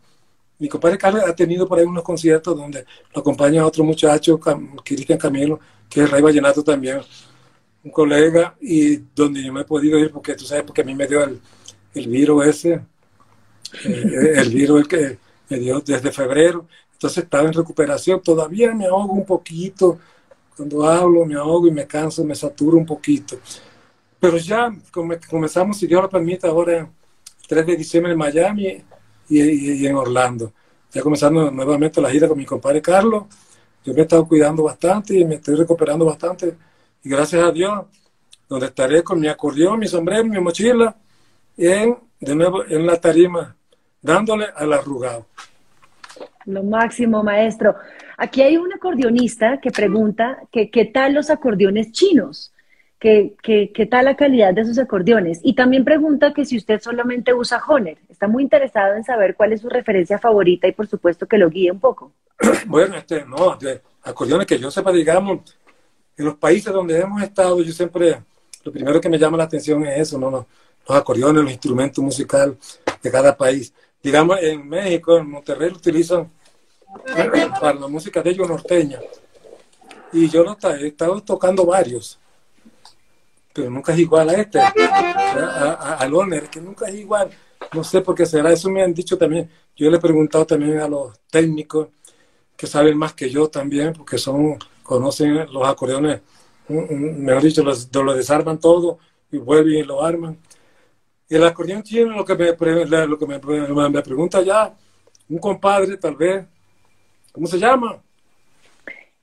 mi compadre Carlos ha tenido por ahí unos conciertos donde lo acompaña otro muchacho, Cristian Camilo, que es Rey Vallenato también, un colega, y donde yo no he podido ir porque tú sabes, porque a mí me dio el, el virus ese, eh, el virus el que me dio desde febrero, entonces estaba en recuperación, todavía me ahogo un poquito, cuando hablo me ahogo y me canso, me saturo un poquito. Pero ya come- comenzamos, si Dios lo permite, ahora el 3 de diciembre en Miami y, y- en Orlando. Ya comenzando nuevamente la gira con mi compadre Carlos. Yo me he estado cuidando bastante y me estoy recuperando bastante. Y gracias a Dios, donde estaré con mi acordeón, mi sombrero, mi mochila, en, de nuevo en la tarima, dándole al arrugado. Lo máximo, maestro. Aquí hay un acordeonista que pregunta que qué tal los acordeones chinos, que, que- qué tal la calidad de sus acordeones. Y también pregunta que si usted solamente usa Honer. Está muy interesado en saber cuál es su referencia favorita y por supuesto que lo guíe un poco. Bueno, este, no, de acordeones que yo sepa, digamos, en los países donde hemos estado, yo siempre, lo primero que me llama la atención es eso, ¿no? Los, los acordeones, los instrumentos musicales de cada país. Digamos, en México, en Monterrey, utilizan para la música de ellos norteña. Y yo ta- he estado tocando varios, nunca es igual a este, al que nunca es igual. No sé por qué será, eso me han dicho también. Yo le he preguntado también a los técnicos que saben más que yo también, porque son, conocen los acordeones, mejor dicho, los, lo desarman todo y vuelven y lo arman. Y el acordeón chino, lo que me, lo que me pregunta ya, un compadre tal vez, ¿cómo se llama?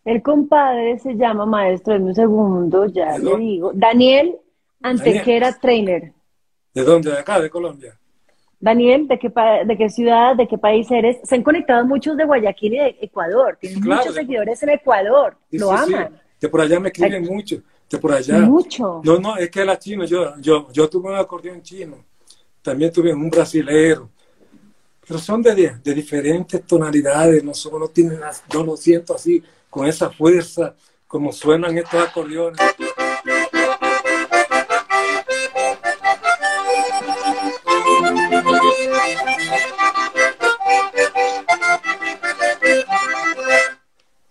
El compadre se llama maestro, en un segundo, ya ¿De le dónde? digo. Daniel Antequera Trainer. ¿De dónde? ¿De acá, de Colombia? Daniel, ¿de qué, ¿de qué ciudad, de qué país eres? Se han conectado muchos de Guayaquil y de Ecuador. Tienen Claro, muchos de- seguidores en Ecuador. Sí, Lo sí, sí. aman. De por allá me escriben mucho. de por allá. Mucho. No, no, es que era chino. Yo, yo, yo tuve un acordeón chino. También tuve un brasilero. Pero son de, de diferentes tonalidades. No, son, no, tienen, las- no lo siento así, con esa fuerza, como suenan estos acordeones.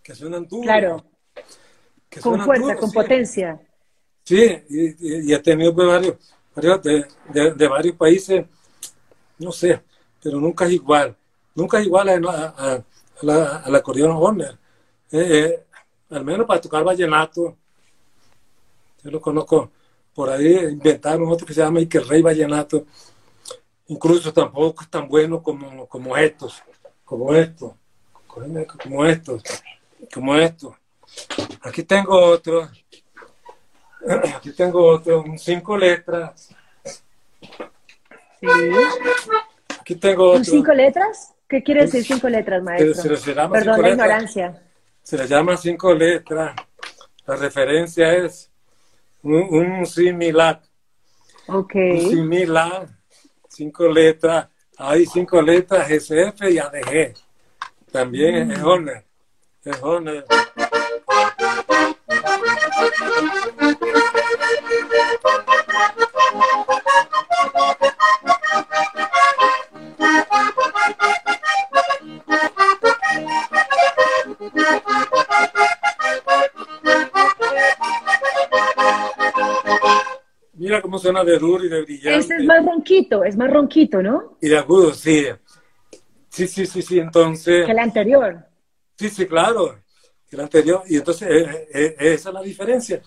Que suenan duros. Claro, que con suenan fuerza, duros, con sí. potencia. Sí, y, y- y he tenido pues, varios, varios de, de- de varios países, no sé, pero nunca es igual. Nunca es igual a, a- a- a la- al acordeón Horner. Eh, eh, al menos para tocar vallenato, yo lo conozco por ahí, inventaron otro que se llama Ike Rey Vallenato. Incluso tampoco es tan bueno como, como estos, como estos, como estos, como estos. Aquí tengo otro. Aquí tengo otro, cinco letras. Sí. Aquí tengo ¿Un otro. cinco letras? ¿Qué quiere decir cinco letras, maestro? Perdón la ignorancia. Se le llama cinco letras. La referencia es un, un similar. Ok. Un similar. Cinco letras. Hay cinco letras SF y ADG. También es Horner. Es Horner. Mira cómo suena de duro y de brillante. Este es más ronquito, es más ronquito, ¿no? Y de agudo, sí. Sí, sí, sí, sí. Entonces, Que el anterior. sí, sí, claro. El anterior. Y entonces, eh, eh, esa es la diferencia.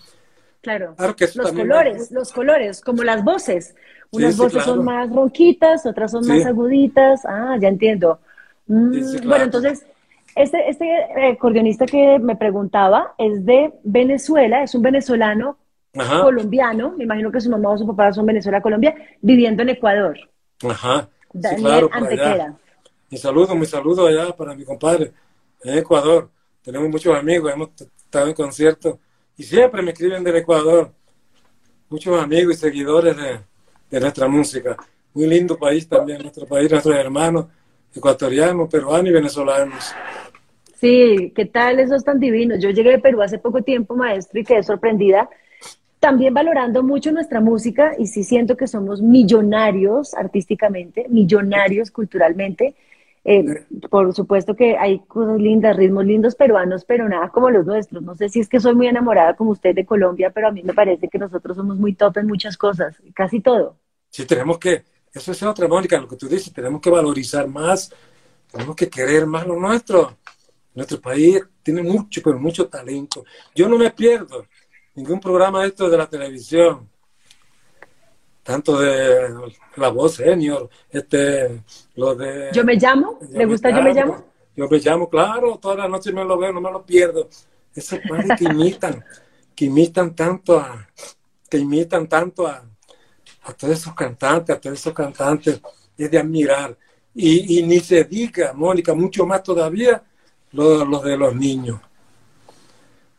Claro. Claro que los colores, los colores, como las voces. Unas sí, voces claro. son más ronquitas, otras son Sí. más aguditas. Ah, ya entiendo. Mm, claro. Bueno, entonces, este, este eh, acordeonista que me preguntaba es de Venezuela, es un venezolano Ajá, colombiano, me imagino que su mamá o su papá son Venezuela, Colombia, viviendo en Ecuador. ajá. Sí, Daniel claro. Antequera. Mi saludo, mi saludo allá para mi compadre en Ecuador. Tenemos muchos amigos, hemos estado en conciertos y siempre me escriben del Ecuador. Muchos amigos y seguidores de, de nuestra música. Muy lindo país también, nuestro país, nuestros hermanos ecuatorianos, peruanos y venezolanos. Sí, ¿qué tal esos tan divinos? Yo llegué de Perú hace poco tiempo, maestro, y quedé sorprendida. También valorando mucho nuestra música y sí siento que somos millonarios artísticamente, millonarios culturalmente. Eh, por supuesto que hay cosas lindas, ritmos lindos peruanos, pero nada como los nuestros. No sé si es que soy muy enamorada como usted de Colombia, pero a mí me parece que nosotros somos muy top en muchas cosas, casi todo. Sí, tenemos que, eso es otra, Mónica, lo que tú dices, tenemos que valorizar más, tenemos que querer más lo nuestro. Nuestro país tiene mucho, pero mucho talento. Yo no me pierdo ningún programa de esto de la televisión, tanto de La Voz Senior, este, lo de... Yo me llamo, ¿le gusta Yo me llamo? Yo me llamo, claro, todas las noches me lo veo, no me lo pierdo. Esos padres que imitan, que imitan tanto a, que imitan tanto a, a todos esos cantantes, a todos esos cantantes, es de admirar. Y, y ni se diga, Mónica, mucho más todavía, los lo de los niños.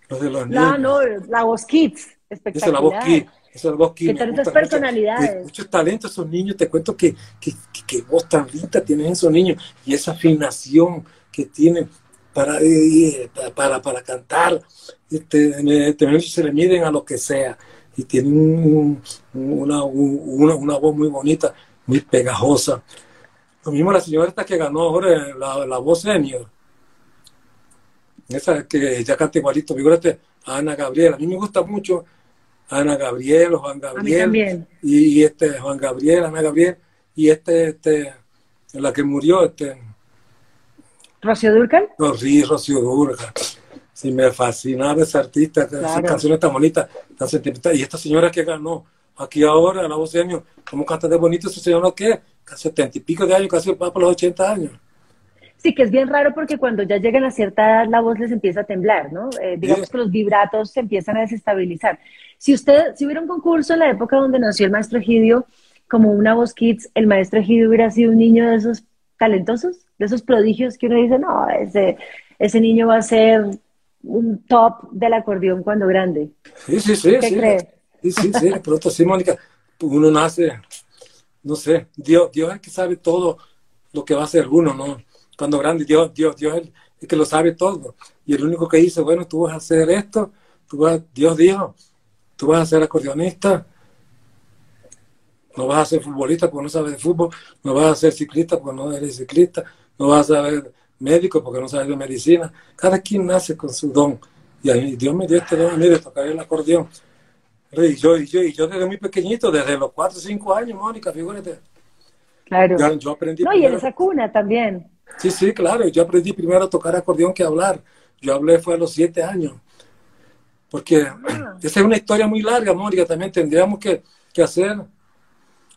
Los de los niños. No, no, la voz Kids, Esa es espectacular. la voz Kid. Esa es la voz Kid. ¿Qué me tal gusta esas mucho. personalidades? Eh, Muchos talentos esos niños. Te cuento que, que, que, que voz tan linda tienen esos niños. Y esa afinación que tienen para, eh, para, para cantar. Este, también se le miden a lo que sea. Y tienen un- una, una, una voz muy bonita, muy pegajosa. Lo mismo la señora esta que ganó ahora la, la voz senior. Esa que ya canta igualito, figúrate, Ana Gabriel. A mí me gusta mucho Ana Gabriel, Juan Gabriel. también. Y, y este Juan Gabriel, Ana Gabriel. Y este, este, la que murió, este, Rocío Durcal. no, sí, Rocío Durga. Sí, me fascinaba esa artista, esas Claro. canciones tan bonitas, tan sentimentales. Y esta señora que ganó aquí ahora, a la voz de años, ¿cómo canta de bonito esa señora? ¿Qué? Casi setenta y pico de años, casi va por los 80 años. Sí, que es bien raro porque cuando ya llegan a cierta edad la voz les empieza a temblar, ¿no? Eh, digamos Sí. que los vibratos se empiezan a desestabilizar. Si usted, si hubiera un concurso en la época donde nació el maestro Egidio, como una voz kids, el maestro Egidio hubiera sido un niño de esos talentosos, de esos prodigios que uno dice, no, ese, ese niño va a ser un top del acordeón cuando grande. Sí, sí, sí. ¿Qué sí. cree? Sí, sí, sí, de pronto sí, Mónica. Uno nace, no sé, Dios, Dios es el que sabe todo lo que va a hacer uno, ¿no? Cuando grande, Dios, Dios, Dios es el, el que lo sabe todo. Y el único que dice, bueno, tú vas a hacer esto, tú vas, Dios dijo, tú vas a ser acordeonista, no vas a ser futbolista porque no sabes de fútbol, no vas a ser ciclista porque no eres ciclista, no vas a ser médico porque no sabes de medicina. Cada quien nace con su don. Y a mí, Dios me dio este don a mí de tocar el acordeón. Y yo, y yo, y yo desde muy pequeñito, desde los 4 o 5 años, Mónica, fíjate. Claro. Yo, yo aprendí No, y en esa cuna también. Sí, sí, claro. Yo aprendí primero a tocar acordeón que a hablar. Yo hablé fue a los siete años. Porque Ah. esa es una historia muy larga, Mónica. También tendríamos que, que hacer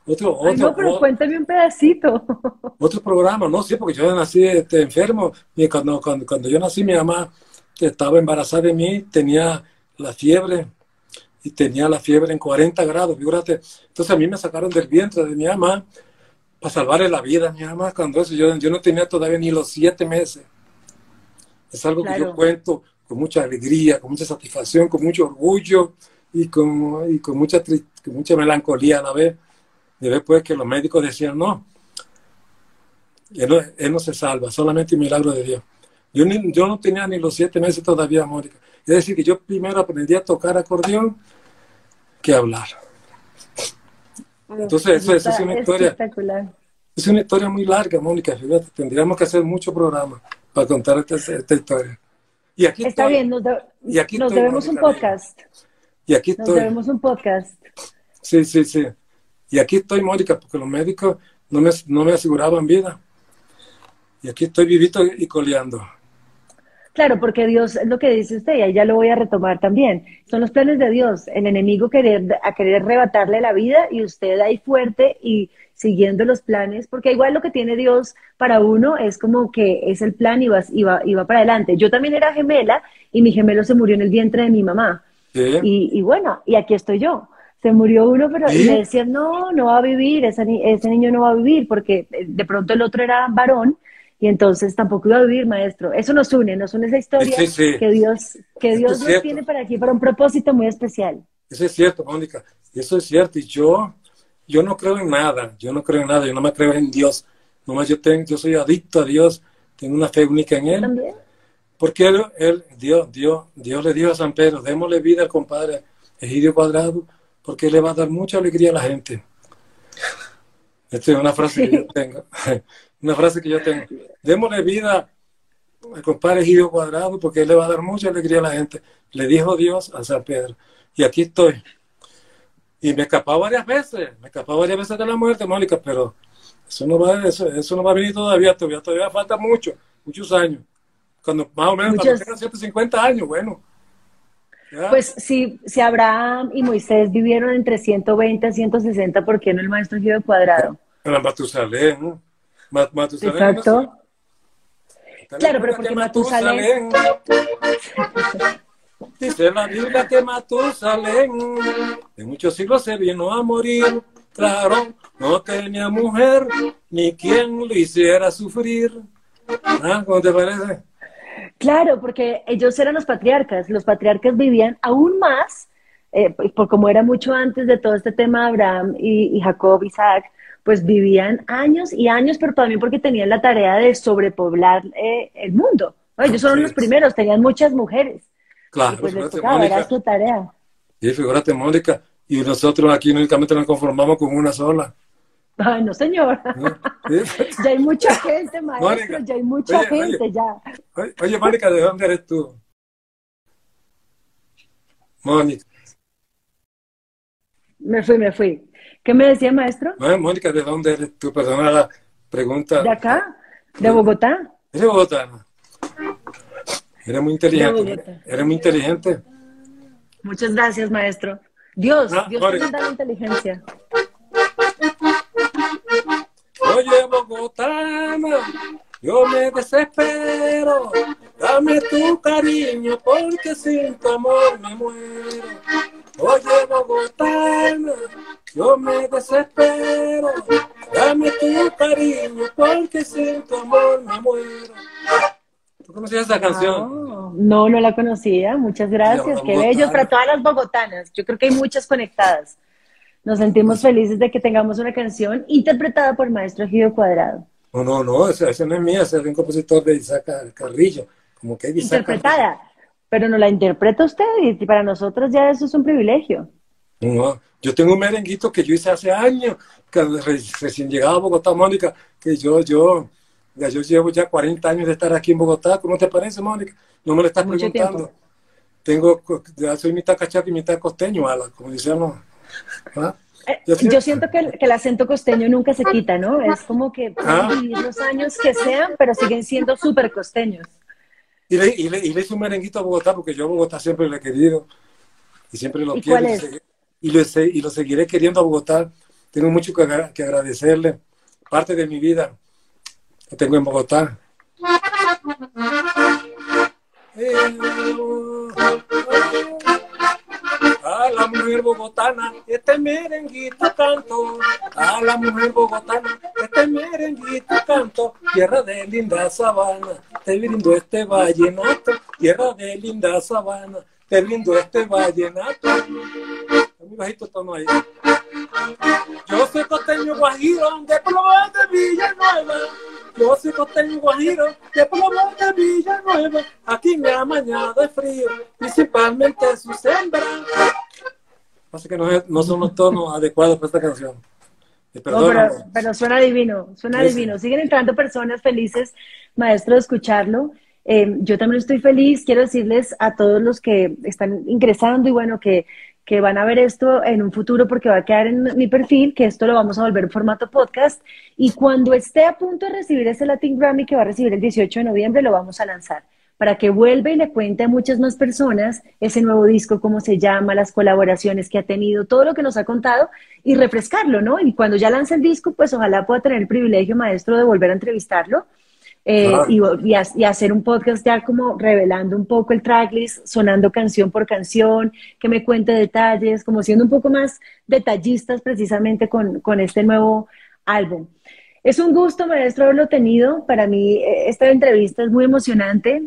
otro, Ay, otro, no, pero o- cuéntame un pedacito. otro programa. No, sí, porque yo nací este, enfermo. Y cuando, cuando, cuando yo nací, mi mamá estaba embarazada de mí, tenía la fiebre y tenía la fiebre en 40 grados, fíjate. Entonces a mí me sacaron del vientre de mi mamá para salvarle la vida mi mamá cuando eso yo, yo no tenía todavía ni los siete meses. Es algo que yo cuento con mucha alegría, con mucha satisfacción, con mucho orgullo y con, y con, mucha, con mucha melancolía a la vez. De ver pues que los médicos decían, no, él no, él no se salva, solamente un milagro de Dios. Yo, ni- yo no tenía ni los siete meses todavía, Mónica. Es decir, que yo primero aprendí a tocar acordeón que hablar. Entonces, eso- eso es una historia. Es una historia muy larga, Mónica. Fíjate, tendríamos que hacer muchos programas para contar esta, esta historia. Y aquí Está estoy, bien, nos, de- Y aquí nos estoy, debemos un Mónica, podcast. y aquí Nos estoy. debemos un podcast. Sí, sí, sí. Y aquí estoy, Mónica, porque los médicos no me, no me aseguraban vida. Y aquí estoy vivito y coleando. Claro, porque Dios es lo que dice usted, y ahí ya lo voy a retomar también. Son los planes de Dios. El enemigo querer, a querer arrebatarle la vida y usted ahí fuerte y siguiendo los planes, porque igual lo que tiene Dios para uno es como que es el plan y va, y va, y va para adelante. Yo también era gemela y mi gemelo se murió en el vientre de mi mamá. ¿Sí? Y, y bueno, y aquí estoy yo. Se murió uno, pero y ¿Sí? me decían, no, no va a vivir, ese, ni- ese niño no va a vivir, porque eh, de pronto el otro era varón y entonces tampoco iba a vivir, maestro. Eso nos une, nos une esa historia Sí, sí. que Dios, que Dios nos tiene para aquí, para un propósito muy especial. Eso es cierto, Mónica. Eso es cierto. Y yo, yo no creo en nada. Yo no creo en nada. Yo no me creo en Dios. Nomás yo, tengo, yo soy adicto a Dios. Tengo una fe única en Él. También. Porque él, él- Dios, Dios, Dios le dijo a San Pedro, démosle vida al compadre Egidio Cuadrado, porque le va a dar mucha alegría a la gente. Esta es una frase que yo tengo. Una frase que yo tengo. Démosle vida al compadre Egidio Cuadrado, porque él le va a dar mucha alegría a la gente. Le dijo Dios a San Pedro. Y aquí estoy. Y me escapaba varias veces, me escapaba varias veces de la muerte, Mónica, pero eso no va, eso, eso no va a venir todavía, todavía, todavía falta mucho, muchos años. Cuando más o menos cuando Muchos. tengan 150 años, bueno. Ya. Pues si, si Abraham y Moisés vivieron entre 120 a 160, ¿por qué no el maestro Gio Cuadrado? Para Matusalén, ¿no? Ma- Matusalén, no Exacto. sé. Claro, pero Que porque Matusalén- Dice la Biblia que Matusalén en muchos siglos se vino a morir. Claro, no tenía mujer ni quien lo hiciera sufrir. ¿Ah? ¿Cómo te parece? Claro, porque ellos eran los patriarcas. Los patriarcas vivían aún más, eh, por como era mucho antes de todo este tema de Abraham y, y Jacob, Isaac, pues vivían años y años, pero también porque tenían la tarea de sobrepoblar eh, el mundo. ¿no? Ellos fueron Sí. los primeros, tenían muchas mujeres. Claro, y pues les tocaba, era su tarea. Sí, figúrate, Mónica. Y nosotros aquí únicamente nos conformamos con una sola. Ay, no, señor. ¿no? Sí. ya hay mucha gente, maestro, Mónica, ya hay mucha oye, oye. gente, ya. Oye, oye, Mónica, ¿de dónde eres tú? Mónica. Me fui, me fui. ¿Qué me decía, maestro? Mónica, ¿de dónde eres tú? Perdona la pregunta. ¿De acá? ¿De Bogotá? Eres bogotana. Eres muy inteligente. Bogotá. Eres muy inteligente. Muchas gracias, maestro. Dios, Ah, Dios te da la inteligencia. Oye, bogotana, yo me desespero. Dame tu cariño porque sin tu amor me muero. Oye, bogotana, yo me desespero. Dame tu cariño porque sin tu amor me muero. ¿Tú conocías esa canción? Oh, no, no la conocía. Muchas gracias. Qué bellos para todas las bogotanas. Yo creo que hay muchas conectadas. Nos sentimos felices de que tengamos una canción interpretada por Maestro Egidio Cuadrado. No, no, no, esa, esa no es mía, esa es de un compositor de Isaac Carrillo. Como que Isaac Interpretada. Pero no la interpreta usted y para nosotros ya eso es un privilegio. No, yo tengo un merenguito que yo hice hace años, que re- recién llegaba a Bogotá, Mónica, que yo, yo, ya yo llevo ya 40 años de estar aquí en Bogotá. ¿Cómo te parece, Mónica? No me lo estás Mucho preguntando. tiempo. Tengo, ya soy mitad cachaco y mitad costeño, ala, como decíamos. ¿Ah? Eh, Yo Yo, siento- que el, que el acento costeño nunca se quita, ¿no? Es como que Ah. vivir los años que sean, pero siguen siendo súper costeños. Y le, y, le, y le hice un merenguito a Bogotá porque yo a Bogotá siempre lo he querido y siempre lo ¿Y quiero. cuál y es? Y lo, y lo seguiré queriendo a Bogotá. Tengo mucho que, agra- que agradecerle. Parte de mi vida que tengo en Bogotá. A la mujer bogotana, este merenguito canto. A la mujer bogotana, este merenguito canto. Tierra de linda sabana, te brindo este vallenato. Tierra de linda sabana, te brindo este vallenato. Está muy bajito el tono ahí. Yo soy costeño guajiro de Plomo de Villanueva. Yo soy costeño guajiro de Plomo de Villanueva. Aquí me ha mañado el frío, principalmente su sembra. Pasa que no, es- no son los tonos adecuados para esta canción. No, pero, pero suena divino, suena Sí, sí. divino. Siguen entrando personas felices, maestro, de escucharlo. Eh, yo también estoy feliz. Quiero decirles a todos los que están ingresando y bueno, que, que van a ver esto en un futuro porque va a quedar en mi perfil, que esto lo vamos a volver en formato podcast. Y cuando esté a punto de recibir ese Latin Grammy que va a recibir el 18 de noviembre, lo vamos a lanzar para que vuelva y le cuente a muchas más personas ese nuevo disco, cómo se llama, las colaboraciones que ha tenido, todo lo que nos ha contado y refrescarlo, ¿no? Y cuando ya lance el disco, pues ojalá pueda tener el privilegio, maestro, de volver a entrevistarlo eh, y, y y hacer un podcast ya como revelando un poco el tracklist, sonando canción por canción, que me cuente detalles, como siendo un poco más detallistas precisamente con, con este nuevo álbum. Es un gusto, maestro, haberlo tenido. Para mí, eh, esta entrevista es muy emocionante.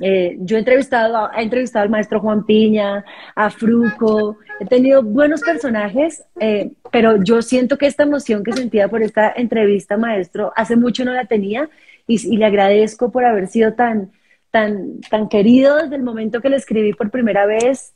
Eh, yo he entrevistado, he entrevistado al maestro Juan Piña, a Fruco, he tenido buenos personajes, eh, pero yo siento que esta emoción que sentía por esta entrevista, maestro, hace mucho no la tenía y, le agradezco por haber sido tan, tan, tan querido desde el momento que le escribí por primera vez.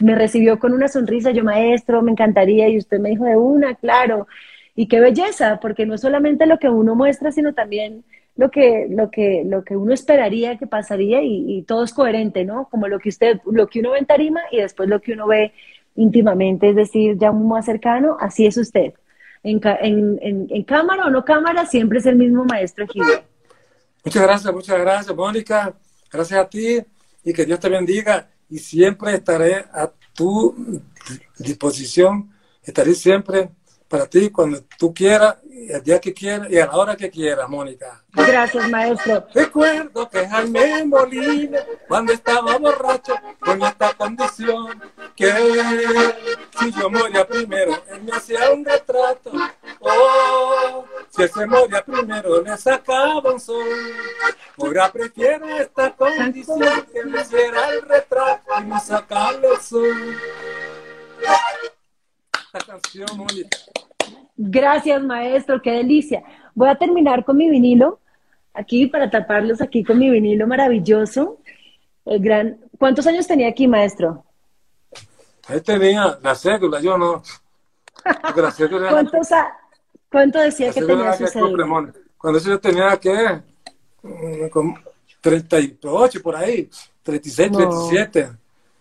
me recibió con una sonrisa, yo maestro, me encantaría, y usted me dijo de una, claro. Y qué belleza, porque no es solamente lo que uno muestra, sino también lo que, lo que, lo que uno esperaría que pasaría y, todo es coherente, ¿no? Como lo que usted, lo que uno ve en tarima y después lo que uno ve íntimamente, es decir, ya más cercano, así es usted. En, en, en, en cámara o no cámara, siempre es el mismo maestro Egidio. Muchas gracias, muchas gracias, Mónica. Gracias a ti y que Dios te bendiga. Y siempre estaré a tu disposición. Estaré siempre para ti cuando tú quieras, el día que quieras y a la hora que quieras, Mónica. Gracias, maestro. Recuerdo que Jaime Molina, cuando estaba borracho, con esta condición, que si yo moría primero, él me hacía un retrato. Oh, si él se moría primero, le sacaba un sol. Ahora prefiero esta condición, que me hiciera el retrato y no sacarle el sol. Esta canción, Mónica. Gracias, maestro, qué delicia. Voy a terminar con mi vinilo, aquí para taparlos aquí con mi vinilo maravilloso. El gran... ¿Cuántos años tenía aquí, maestro? Ahí tenía la cédula, yo no. La cédula era- ¿Cuántos a- ¿Cuánto decía la que tenía su cédula? Cuando eso yo tenía que mm, como 38 por ahí, 36, No. 37.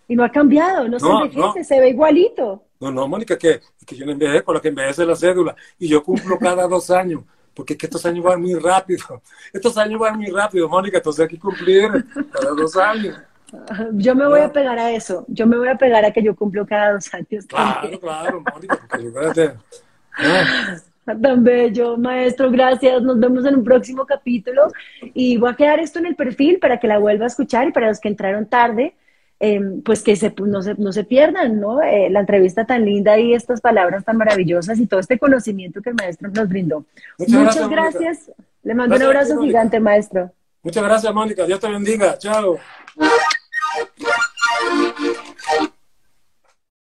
Y no ha cambiado, no se envejece, no. se ve igualito. No, no, Mónica, que, que yo no envejezco, lo que envejece la cédula. Y yo cumplo cada dos años, porque es que estos años van muy rápido. Estos años van muy rápido, Mónica, entonces hay que cumplir cada dos años. Yo me voy a No. pegar a eso. Yo me voy a pegar a que yo cumplo cada dos años Claro, claro, Mónica, porque. Ah, Tan bello, maestro, gracias. Nos vemos en un próximo capítulo. Y voy a quedar esto en el perfil para que la vuelva a escuchar y para los que entraron tarde, eh, pues que se, no, se, no se pierdan, ¿no? Eh, la entrevista tan linda y estas palabras tan maravillosas y todo este conocimiento que el maestro nos brindó. Muchas Muchas gracias. Le mando Gracias un abrazo Mónica. gigante, maestro. Muchas gracias, Mónica. Dios te bendiga. Chao.